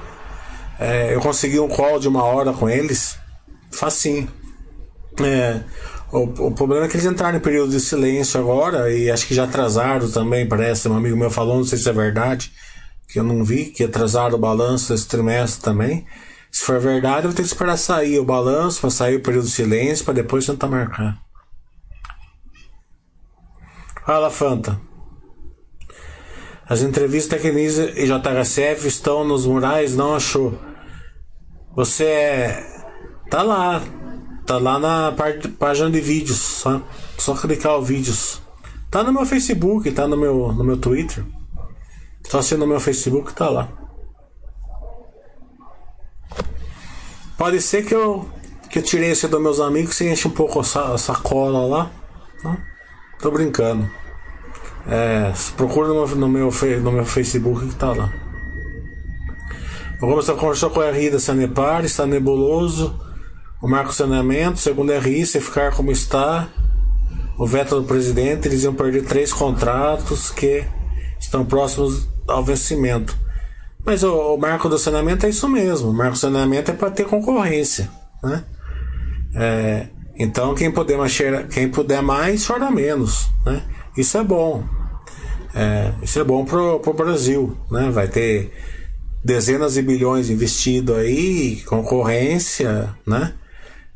É, eu consegui um call de uma hora com eles, facinho. É, o, o, problema é que eles entraram em período de silêncio agora e acho que já atrasaram também, parece. Um amigo meu falou, não sei se é verdade, que eu não vi, que atrasaram o balanço desse trimestre também. Se for verdade, eu vou ter que esperar sair o balanço, para sair o período de silêncio, para depois tentar marcar. Fala, Fanta. As entrevistas da Kenise e JHCF estão nos murais, não achou? Você é, tá lá, tá lá na parte, página de vídeos, só, só clicar os vídeos. Tá no meu Facebook, tá no meu, no meu Twitter. Só se no meu Facebook tá lá. Pode ser que eu que eu tirei esse dos meus amigos e enche um pouco a sacola lá. Tá? Tô brincando. É, procura no, no, meu, no meu Facebook que tá lá. Vamos conversar com a RI da Sanepar, está nebuloso. O marco saneamento, segundo a RI, se ficar como está, o veto do presidente, eles iam perder três contratos que estão próximos ao vencimento. Mas o, o marco do saneamento é isso mesmo. O marco do saneamento é para ter concorrência. Né? É, então quem puder, mais, quem puder mais, chora menos. Né? Isso é bom. É, isso é bom pro, pro Brasil, né? Vai ter dezenas de bilhões investido aí, concorrência, né?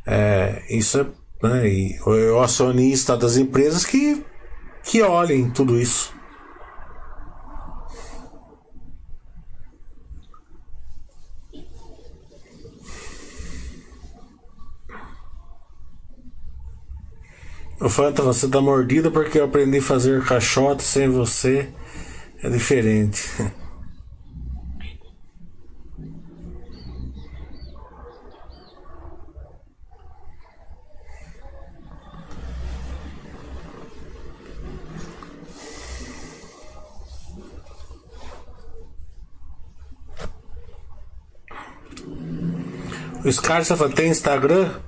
É, isso é, né? E o acionista das empresas que, que olhem tudo isso. O Fanta, você dá mordida porque eu aprendi a fazer caixote sem você. É diferente. (laughs) O Scarça tem Instagram?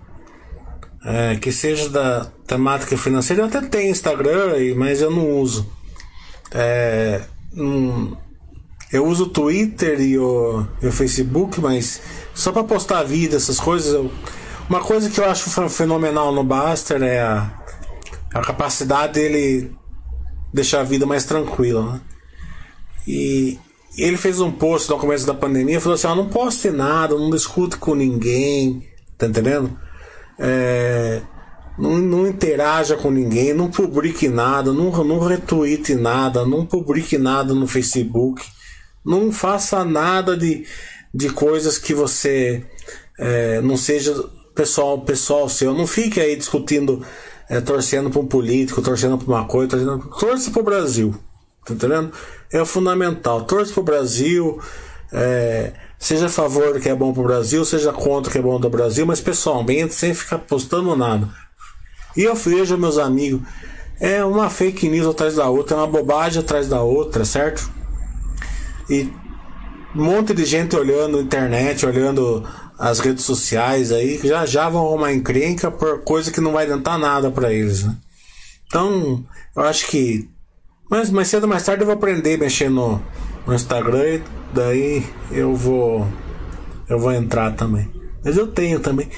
É, que seja da temática financeira. Eu até tenho Instagram, mas eu não uso. É, hum, eu uso o Twitter e o, e o Facebook, mas só para postar a vida, essas coisas. Eu, uma coisa que eu acho fenomenal no Baster é a, a capacidade dele deixar a vida mais tranquila. Né? E ele fez um post no começo da pandemia, falou assim: ah, não poste nada, não discute com ninguém, tá entendendo? É, não, não, interaja com ninguém, não publique nada, não, não retweete nada, não publique nada no Facebook, não faça nada de, de coisas que você é, não seja pessoal pessoal seu. Não fique aí discutindo, é, torcendo para um político, torcendo para uma coisa, torcendo, torce para o Brasil, tá entendendo? É fundamental, torce para o Brasil. É, seja a favor do que é bom para o Brasil, seja contra o que é bom do Brasil, mas pessoalmente, sem ficar postando nada. E eu vejo, meus amigos, é uma fake news atrás da outra, é uma bobagem atrás da outra, certo? E um monte de gente olhando internet, olhando as redes sociais aí, já já vão arrumar encrenca por coisa que não vai adiantar nada para eles, né? Então, eu acho que. Mas mais cedo ou mais tarde eu vou aprender a mexer no, no Instagram e daí eu vou eu vou entrar também. Mas eu tenho também.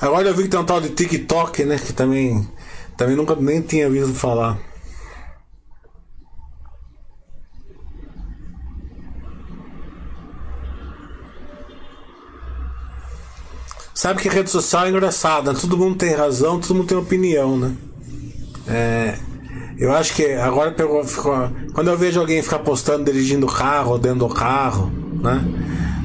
Agora eu vi que tem um tal de TikTok, né? Que também, também nunca nem tinha visto falar. Sabe que rede social é engraçada, todo mundo tem razão, todo mundo tem opinião, né? É, eu acho que agora pegou, ficou, quando eu vejo alguém ficar postando dirigindo o carro, dentro do carro, né?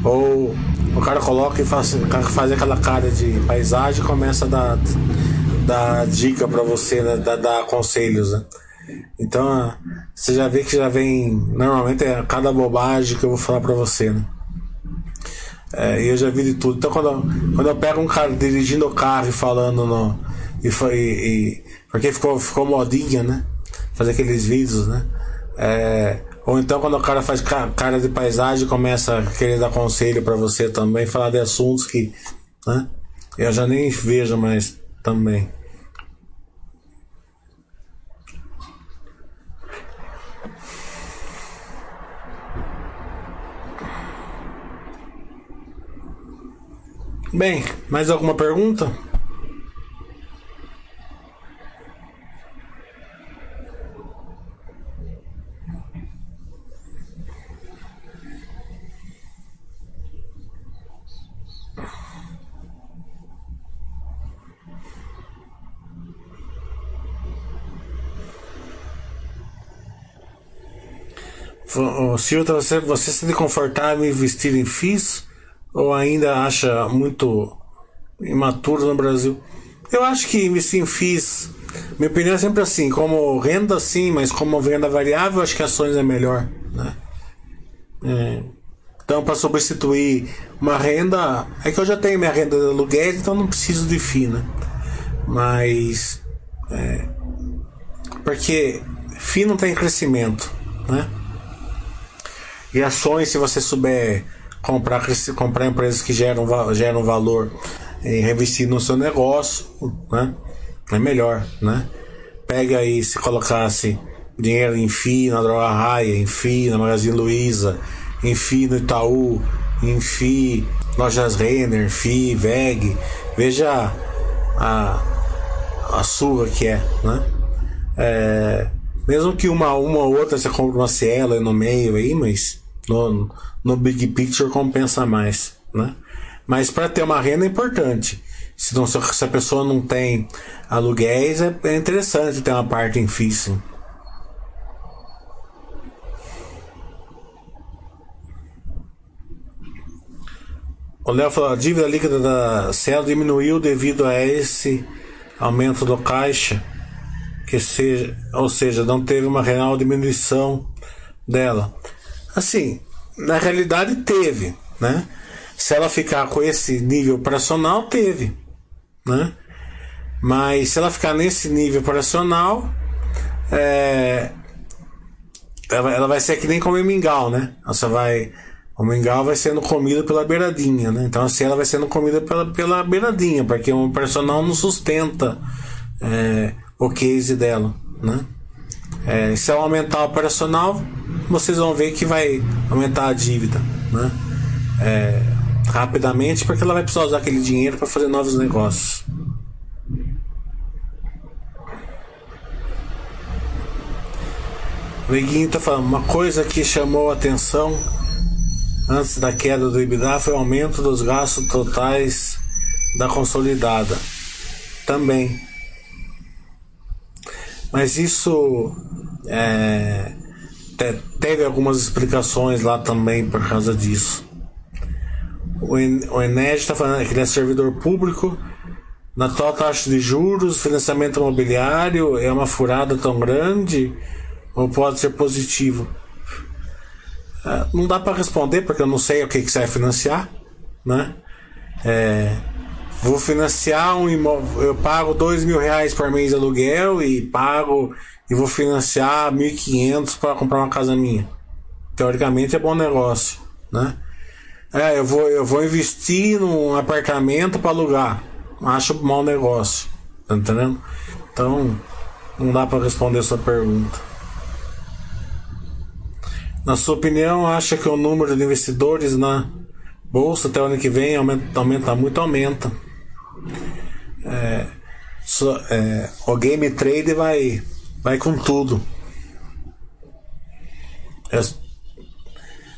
Ou o cara coloca e faz, faz aquela cara de paisagem e começa a dar, dar dica para você, né? dar, dar conselhos, né? Então você já vê que já vem. Normalmente é cada bobagem que eu vou falar para você, né? É, eu já vi de tudo. Então quando, quando eu pego um cara dirigindo o carro e falando no. E foi. E, porque ficou, ficou modinha, né? Fazer aqueles vídeos, né? É, ou então quando o cara faz cara de paisagem começa a querer dar conselho para você também, falar de assuntos que. Né? Eu já nem vejo mais também. Bem, mais alguma pergunta? Silvio, você, você se confortável em investir em FIIs? Ou ainda acha muito imaturo no Brasil? Eu acho que em FIIs, minha opinião é sempre assim, como renda sim, mas como renda variável, acho que ações é melhor, né? É. Então, para substituir uma renda, é que eu já tenho minha renda de aluguel, então não preciso de FII, né? Mas, é, porque FII não tem crescimento, né? E ações, se você souber comprar, comprar empresas que geram, geram valor e revestir no seu negócio, né? É melhor, né? Pega aí, se colocasse dinheiro em FI, na Droga Raia, em FI, na Magazine Luiza, em FI no Itaú, em FI, Lojas Renner, FI, VEG, veja a, a sua que é, né? É, mesmo que uma, uma ou outra você compre uma Cielo no meio aí, mas no, no Big Picture compensa mais, né? Mas para ter uma renda é importante. Se, não, se a pessoa não tem aluguéis, é, é interessante ter uma parte em FIIs. O Léo falou, a dívida líquida da Cielo diminuiu devido a esse aumento do caixa, que seja, ou seja, não teve uma real diminuição dela. Assim, na realidade teve, né? Se ela ficar com esse nível operacional, teve, né? Mas se ela ficar nesse nível operacional, é, ela, ela vai ser que nem comer mingau, né? Você vai o mingau vai sendo comido pela beiradinha, né? Então assim ela vai sendo comida pela, pela beiradinha, porque o personal não sustenta é, o case dela, né? É, se ela aumentar o operacional, vocês vão ver que vai aumentar a dívida, né? É, rapidamente, porque ela vai precisar usar aquele dinheiro para fazer novos negócios. O Iguinho tá falando, uma coisa que chamou a atenção antes da queda do EBITDA foi o aumento dos gastos totais da consolidada. Também. Mas isso é, teve algumas explicações lá também por causa disso. O Ened está falando que ele é servidor público. Na atual taxa de juros, financiamento imobiliário é uma furada tão grande ou pode ser positivo? É, não dá para responder porque eu não sei o que, que você vai financiar, né? É, vou financiar um imóvel, eu pago dois mil reais por mês de aluguel e pago e vou financiar 1.500 para comprar uma casa minha. Teoricamente é bom negócio, né? É, eu vou, eu vou investir num apartamento para alugar. Acho mau negócio, tá entendendo? Então, não dá para responder essa pergunta. Na sua opinião, acha que o número de investidores na bolsa até o ano que vem aumenta, aumenta muito? Aumenta. É, so, é, o game trade vai, vai com tudo. É,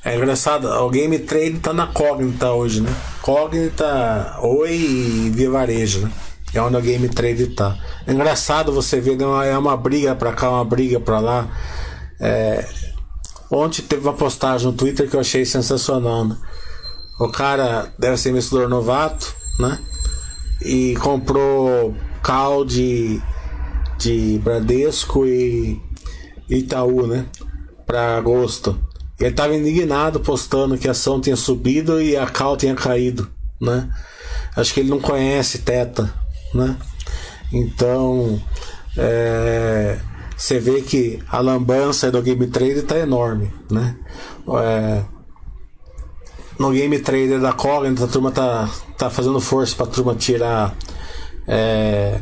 é engraçado, o game trade tá na Cognita hoje, né? Cognita, Oi e Via Varejo, né? É onde o game trade tá. É engraçado você ver, né? é uma briga pra cá, uma briga pra lá. É, Ontem teve uma postagem no Twitter que eu achei sensacional, né? O cara deve ser investidor novato, né? E comprou cal de, de Bradesco e Itaú, né? Para agosto. Ele estava indignado postando que a ação tinha subido e a cal tinha caído, né? Acho que ele não conhece Teta, né? Então, é, você vê que a lambança do Game Trader está enorme, né? É, no Game Trader da Cognita, a turma tá, tá fazendo força para a turma tirar é,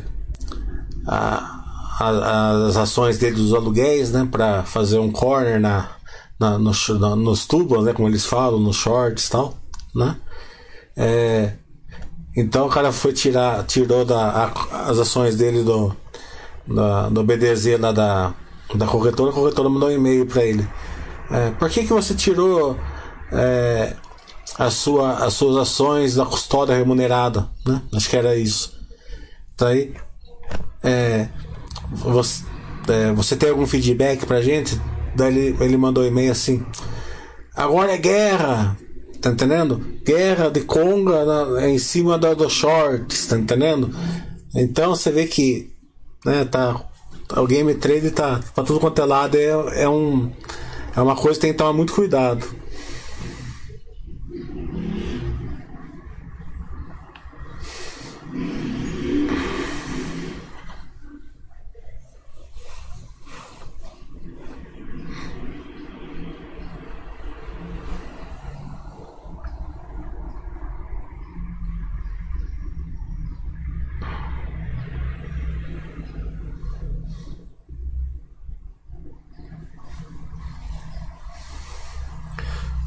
a, a, as ações dele dos aluguéis, né? Para fazer um corner na, na, no, nos tubos, né? Como eles falam, nos shorts e tal, né? É, então o cara foi tirar, tirou da, a, as ações dele do, da, do BDZ lá da, da corretora, a corretora mandou um e-mail para ele. É, por que, que você tirou é, a sua, as suas ações da custódia remunerada? Né? Acho que era isso. Daí, é, você, é, você tem algum feedback pra gente? Daí ele, ele mandou um e-mail assim: Agora é guerra, tá entendendo? Guerra de Conga na, em cima da, do shorts, tá entendendo? Então você vê que né? Tá, o game trade tá para tudo quanto é lado, é, é, um, é uma coisa que tem que tomar muito cuidado.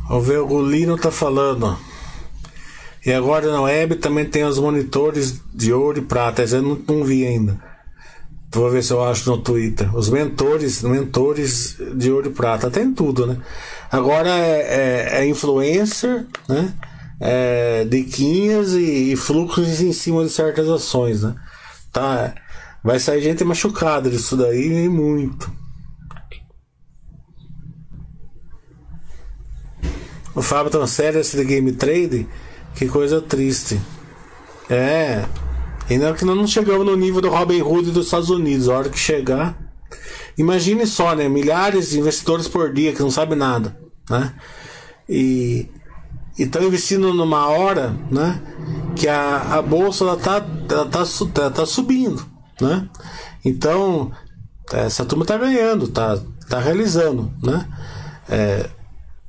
O Vergolino tá falando. E agora na web também tem os monitores de ouro e prata. Essa eu não, não vi ainda. Vou ver se eu acho no Twitter. Os mentores, mentores de ouro e prata, tem tudo, né? Agora é, é, é influencer, né? É, diquinhas e, e, fluxos em cima de certas ações, né? Tá, vai sair gente machucada disso daí e muito. O Fábio sério esse de game trade, que coisa triste. É. Ainda que nós não chegamos no nível do Robin Hood dos Estados Unidos. A hora que chegar. Imagine só, né? Milhares de investidores por dia que não sabem nada, né? E estão investindo numa hora, né? Que a, a bolsa ela tá, tá, tá subindo, né? Então essa turma tá ganhando, tá, tá realizando, né? É,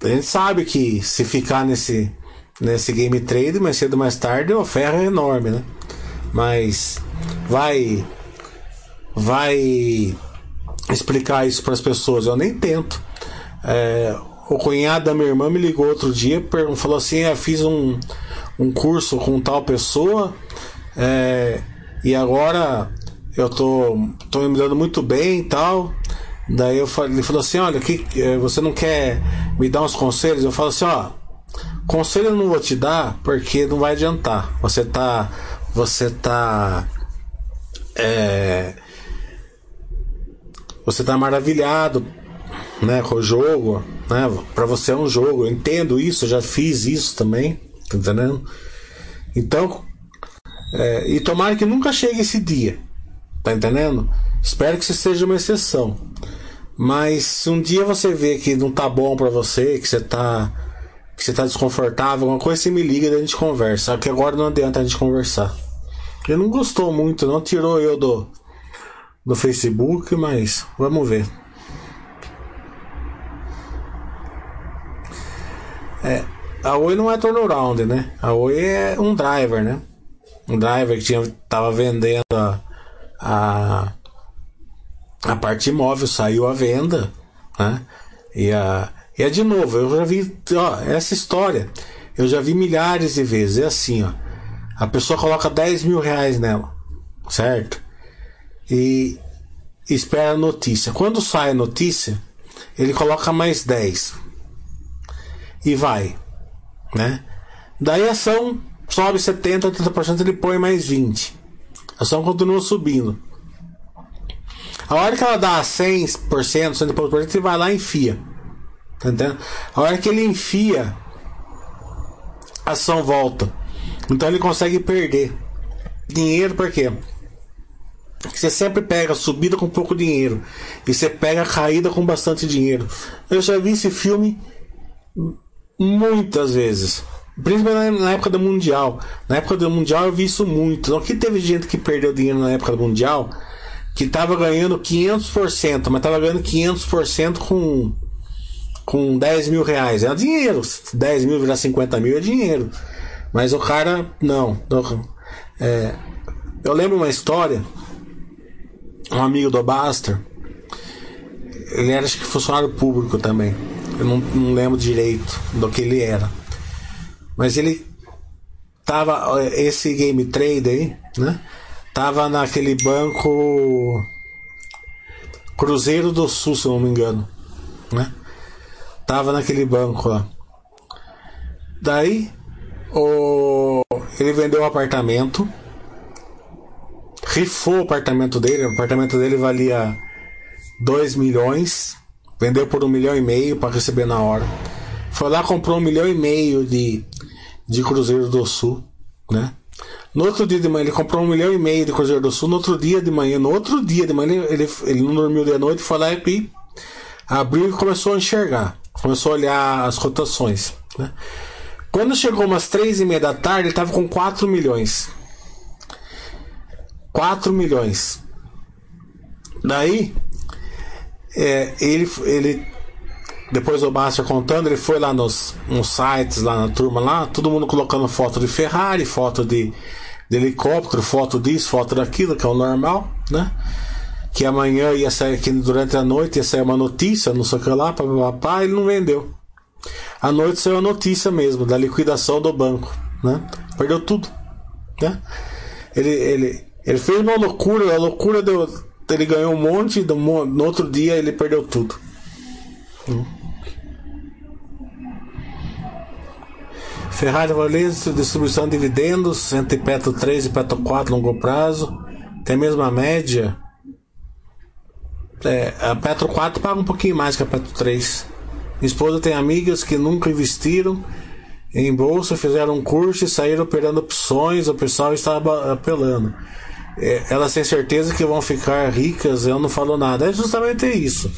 a gente sabe que se ficar nesse, nesse game trade, mais cedo ou mais tarde, o ferro é enorme, né? Mas vai. Vai explicar isso para as pessoas. Eu nem tento. É, o cunhado da minha irmã me ligou outro dia, falou assim: eu fiz um, um curso com tal pessoa é, e agora eu tô, tô me dando muito bem e tal. Daí eu falei, ele falou assim: Olha, que, eh, você não quer me dar uns conselhos? Eu falo assim: Ó, conselho eu não vou te dar porque não vai adiantar. Você tá. Você tá. É, você tá maravilhado né, com o jogo. Né? Para você é um jogo. Eu entendo isso, eu já fiz isso também. Tá entendendo? Então. É, e tomara que nunca chegue esse dia. Tá entendendo? Espero que isso seja uma exceção. Mas se um dia você vê que não tá bom para você, que você tá que você tá desconfortável, alguma coisa, você me liga e a gente conversa. Que agora não adianta a gente conversar. Ele não gostou muito, não tirou eu do do Facebook, mas vamos ver. É, a Oi não é turnaround, né? A Oi é um driver, né? Um driver que tinha, tava vendendo a, a a parte imóvel saiu à venda, né? E a e é de novo, eu já vi, ó, essa história, eu já vi milhares de vezes. É assim, ó. A pessoa coloca 10 mil reais nela, certo? E espera a notícia. Quando sai a notícia, ele coloca mais 10. E vai, né? Daí a ação sobe 70, 80%, ele põe mais 20. A ação continua subindo. A hora que ela dá 100%, 100%, ele vai lá e enfia. Tá entendendo? A hora que ele enfia, a ação volta. Então ele consegue perder dinheiro por quê? Você sempre pega subida com pouco dinheiro e você pega caída com bastante dinheiro. Eu já vi esse filme muitas vezes. Principalmente na época do Mundial. Na época do Mundial eu vi isso muito. Aqui teve gente que perdeu dinheiro na época do Mundial que estava ganhando 500%, mas estava ganhando 500% com, com 10 mil reais. É dinheiro. 10 mil virar 50 mil é dinheiro. Mas o cara, não. É, eu lembro uma história. Um amigo do Baster. Ele era, acho que, funcionário público também. Eu não, não lembro direito do que ele era. Mas ele tava. Esse game trade aí, né? Tava naquele banco Cruzeiro do Sul, se não me engano, né? Tava naquele banco lá. Daí o... ele vendeu o um apartamento, rifou o apartamento dele, o apartamento dele valia 2 milhões, vendeu por um milhão e meio para receber na hora. Foi lá comprou um milhão e meio de, de Cruzeiro do Sul, né? No outro dia de manhã, ele comprou um milhão e meio de Cruzeiro do Sul. No outro dia de manhã, no outro dia de manhã, ele, ele não dormiu de noite, foi lá e abriu e começou a enxergar. Começou a olhar as cotações. Né? Quando chegou umas três e meia da tarde, ele estava com 4 milhões. 4 milhões. Daí, é, ele, ele depois o Master contando, ele foi lá nos, nos sites, lá na turma, lá, todo mundo colocando foto de Ferrari, foto de, de helicóptero, foto disso, foto daquilo, que é o normal, né? Que amanhã ia sair aqui durante a noite, ia sair uma notícia, não sei o que lá, papapá, ele não vendeu. À noite saiu a notícia mesmo, da liquidação do banco, né? Perdeu tudo, né? Ele, ele, ele fez uma loucura, a loucura deu, ele ganhou um monte, no outro dia ele perdeu tudo. Ferrari Valência, distribuição de dividendos entre Petro 3 e Petro 4 longo prazo. Tem a mesma média. É, a Petro 4 paga um pouquinho mais que a Petro 3. Minha esposa tem amigas que nunca investiram em bolsa, fizeram um curso e saíram operando opções. O pessoal estava apelando. É, elas têm certeza que vão ficar ricas. Eu não falo nada. É justamente isso.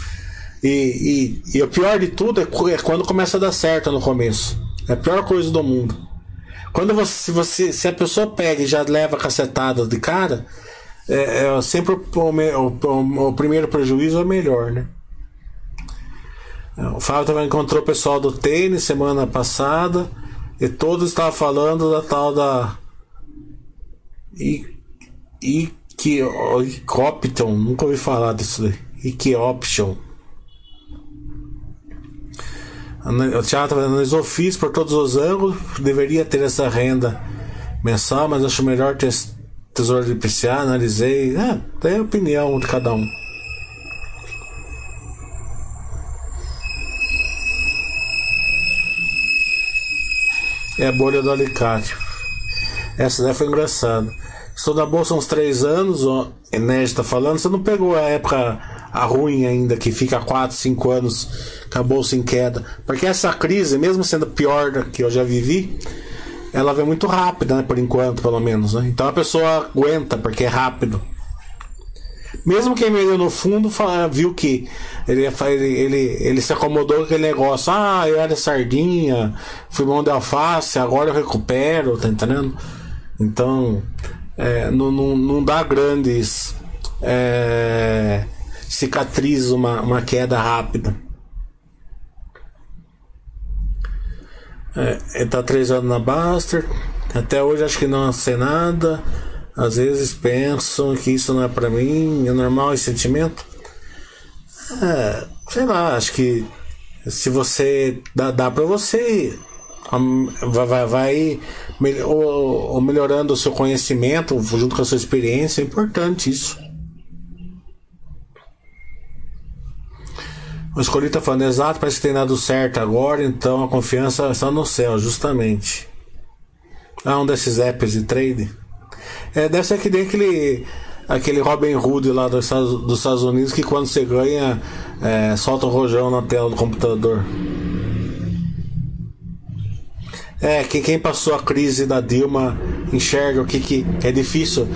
E, e, e o pior de tudo é, é quando começa a dar certo no começo. É a pior coisa do mundo. Quando você, você se a pessoa pega e já leva cacetada de cara, é, é sempre o, o, o, o, primeiro prejuízo é melhor, né? O Fábio também encontrou o pessoal do tênis semana passada e todos estavam falando da tal da e e que Option, nunca ouvi falar disso. E que Option. O teatro analisou FIIs por todos os ângulos, deveria ter essa renda mensal, mas acho melhor ter tesouro de IPCA, analisei. É, tem a opinião de cada um. É a bolha do alicate. Essa daí foi engraçada. Estou na bolsa uns três anos, o Enérgio tá falando. Você não pegou a época a ruim ainda, que fica 4, 5 anos com a bolsa em queda. Porque essa crise, mesmo sendo pior que eu já vivi, ela vem muito rápida, né? Por enquanto, pelo menos. Né? Então a pessoa aguenta, porque é rápido. Mesmo quem vendeu no fundo viu que ele, ele, ele, ele se acomodou com aquele negócio. Ah, eu era sardinha, fui mão de alface, agora eu recupero, tá entendendo? Então, é, não, não, não dá grandes é, cicatrizes uma, uma queda rápida. É, ele tá três anos na Baster. Até hoje acho que não sei nada. Às vezes pensam que isso não é para mim. É normal esse sentimento. É, sei lá, acho que se você dá, dá para você vai, vai, vai ou, ou melhorando o seu conhecimento junto com a sua experiência, é importante isso. O escolhi tá falando exato, parece que tem dado certo agora, então a confiança está no céu, justamente. Ah, um desses apps de trade. É, deve ser que nem aquele, aquele Robin Hood lá dos dos Estados Unidos que quando você ganha, é, solta o rojão na tela do computador. É, que quem passou a crise da Dilma enxerga o que, que é difícil.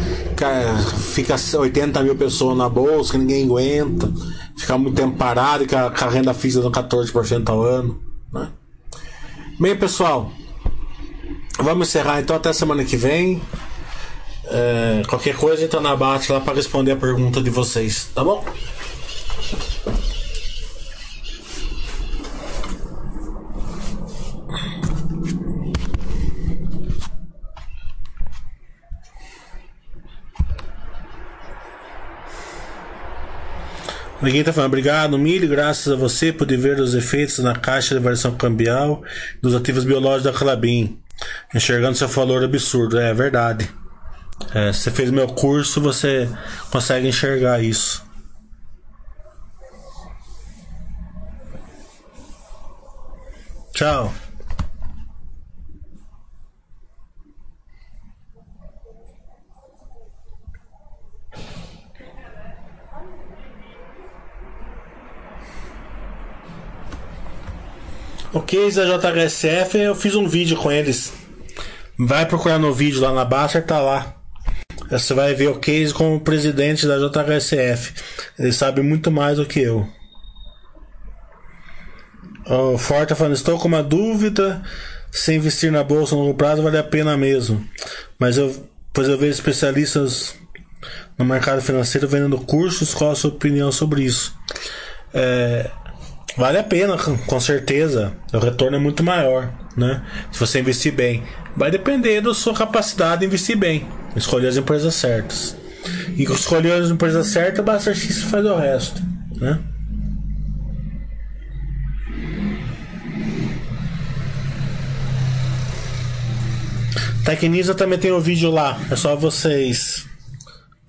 Fica 80 mil pessoas na bolsa, que ninguém aguenta. Ficar muito tempo parado e com a, com a renda fixa dando 14% ao ano. Né? Bem, pessoal, vamos encerrar então até semana que vem. É, qualquer coisa entra na bate lá para responder a pergunta de vocês, tá bom? Ninguém tá falando, obrigado, Milho, graças a você poder ver os efeitos na caixa de variação cambial dos ativos biológicos da Clabin. Enxergando seu valor absurdo. É verdade. É, você fez meu curso, você consegue enxergar isso. Tchau. O case da JHSF, eu fiz um vídeo com eles. Vai procurar no vídeo lá na Baster, tá lá. Você vai ver o case com o presidente da JHSF. Ele sabe muito mais do que eu. O Forte tá falando, estou com uma dúvida se investir na bolsa no longo prazo vale a pena mesmo. Mas eu, pois eu vejo especialistas no mercado financeiro vendendo cursos, qual a sua opinião sobre isso? É, Vale a pena, com certeza. O retorno é muito maior, né? Se você investir bem. Vai depender da sua capacidade de investir bem. Escolher as empresas certas. E escolher as empresas certas, basta que você faz o resto, né? Tecnisa também tem o um vídeo lá. É só vocês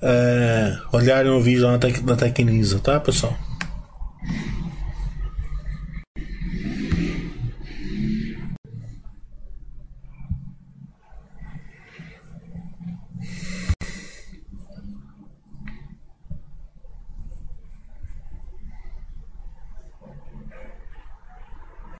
é, olharem o vídeo lá na Tecnisa, tá, pessoal?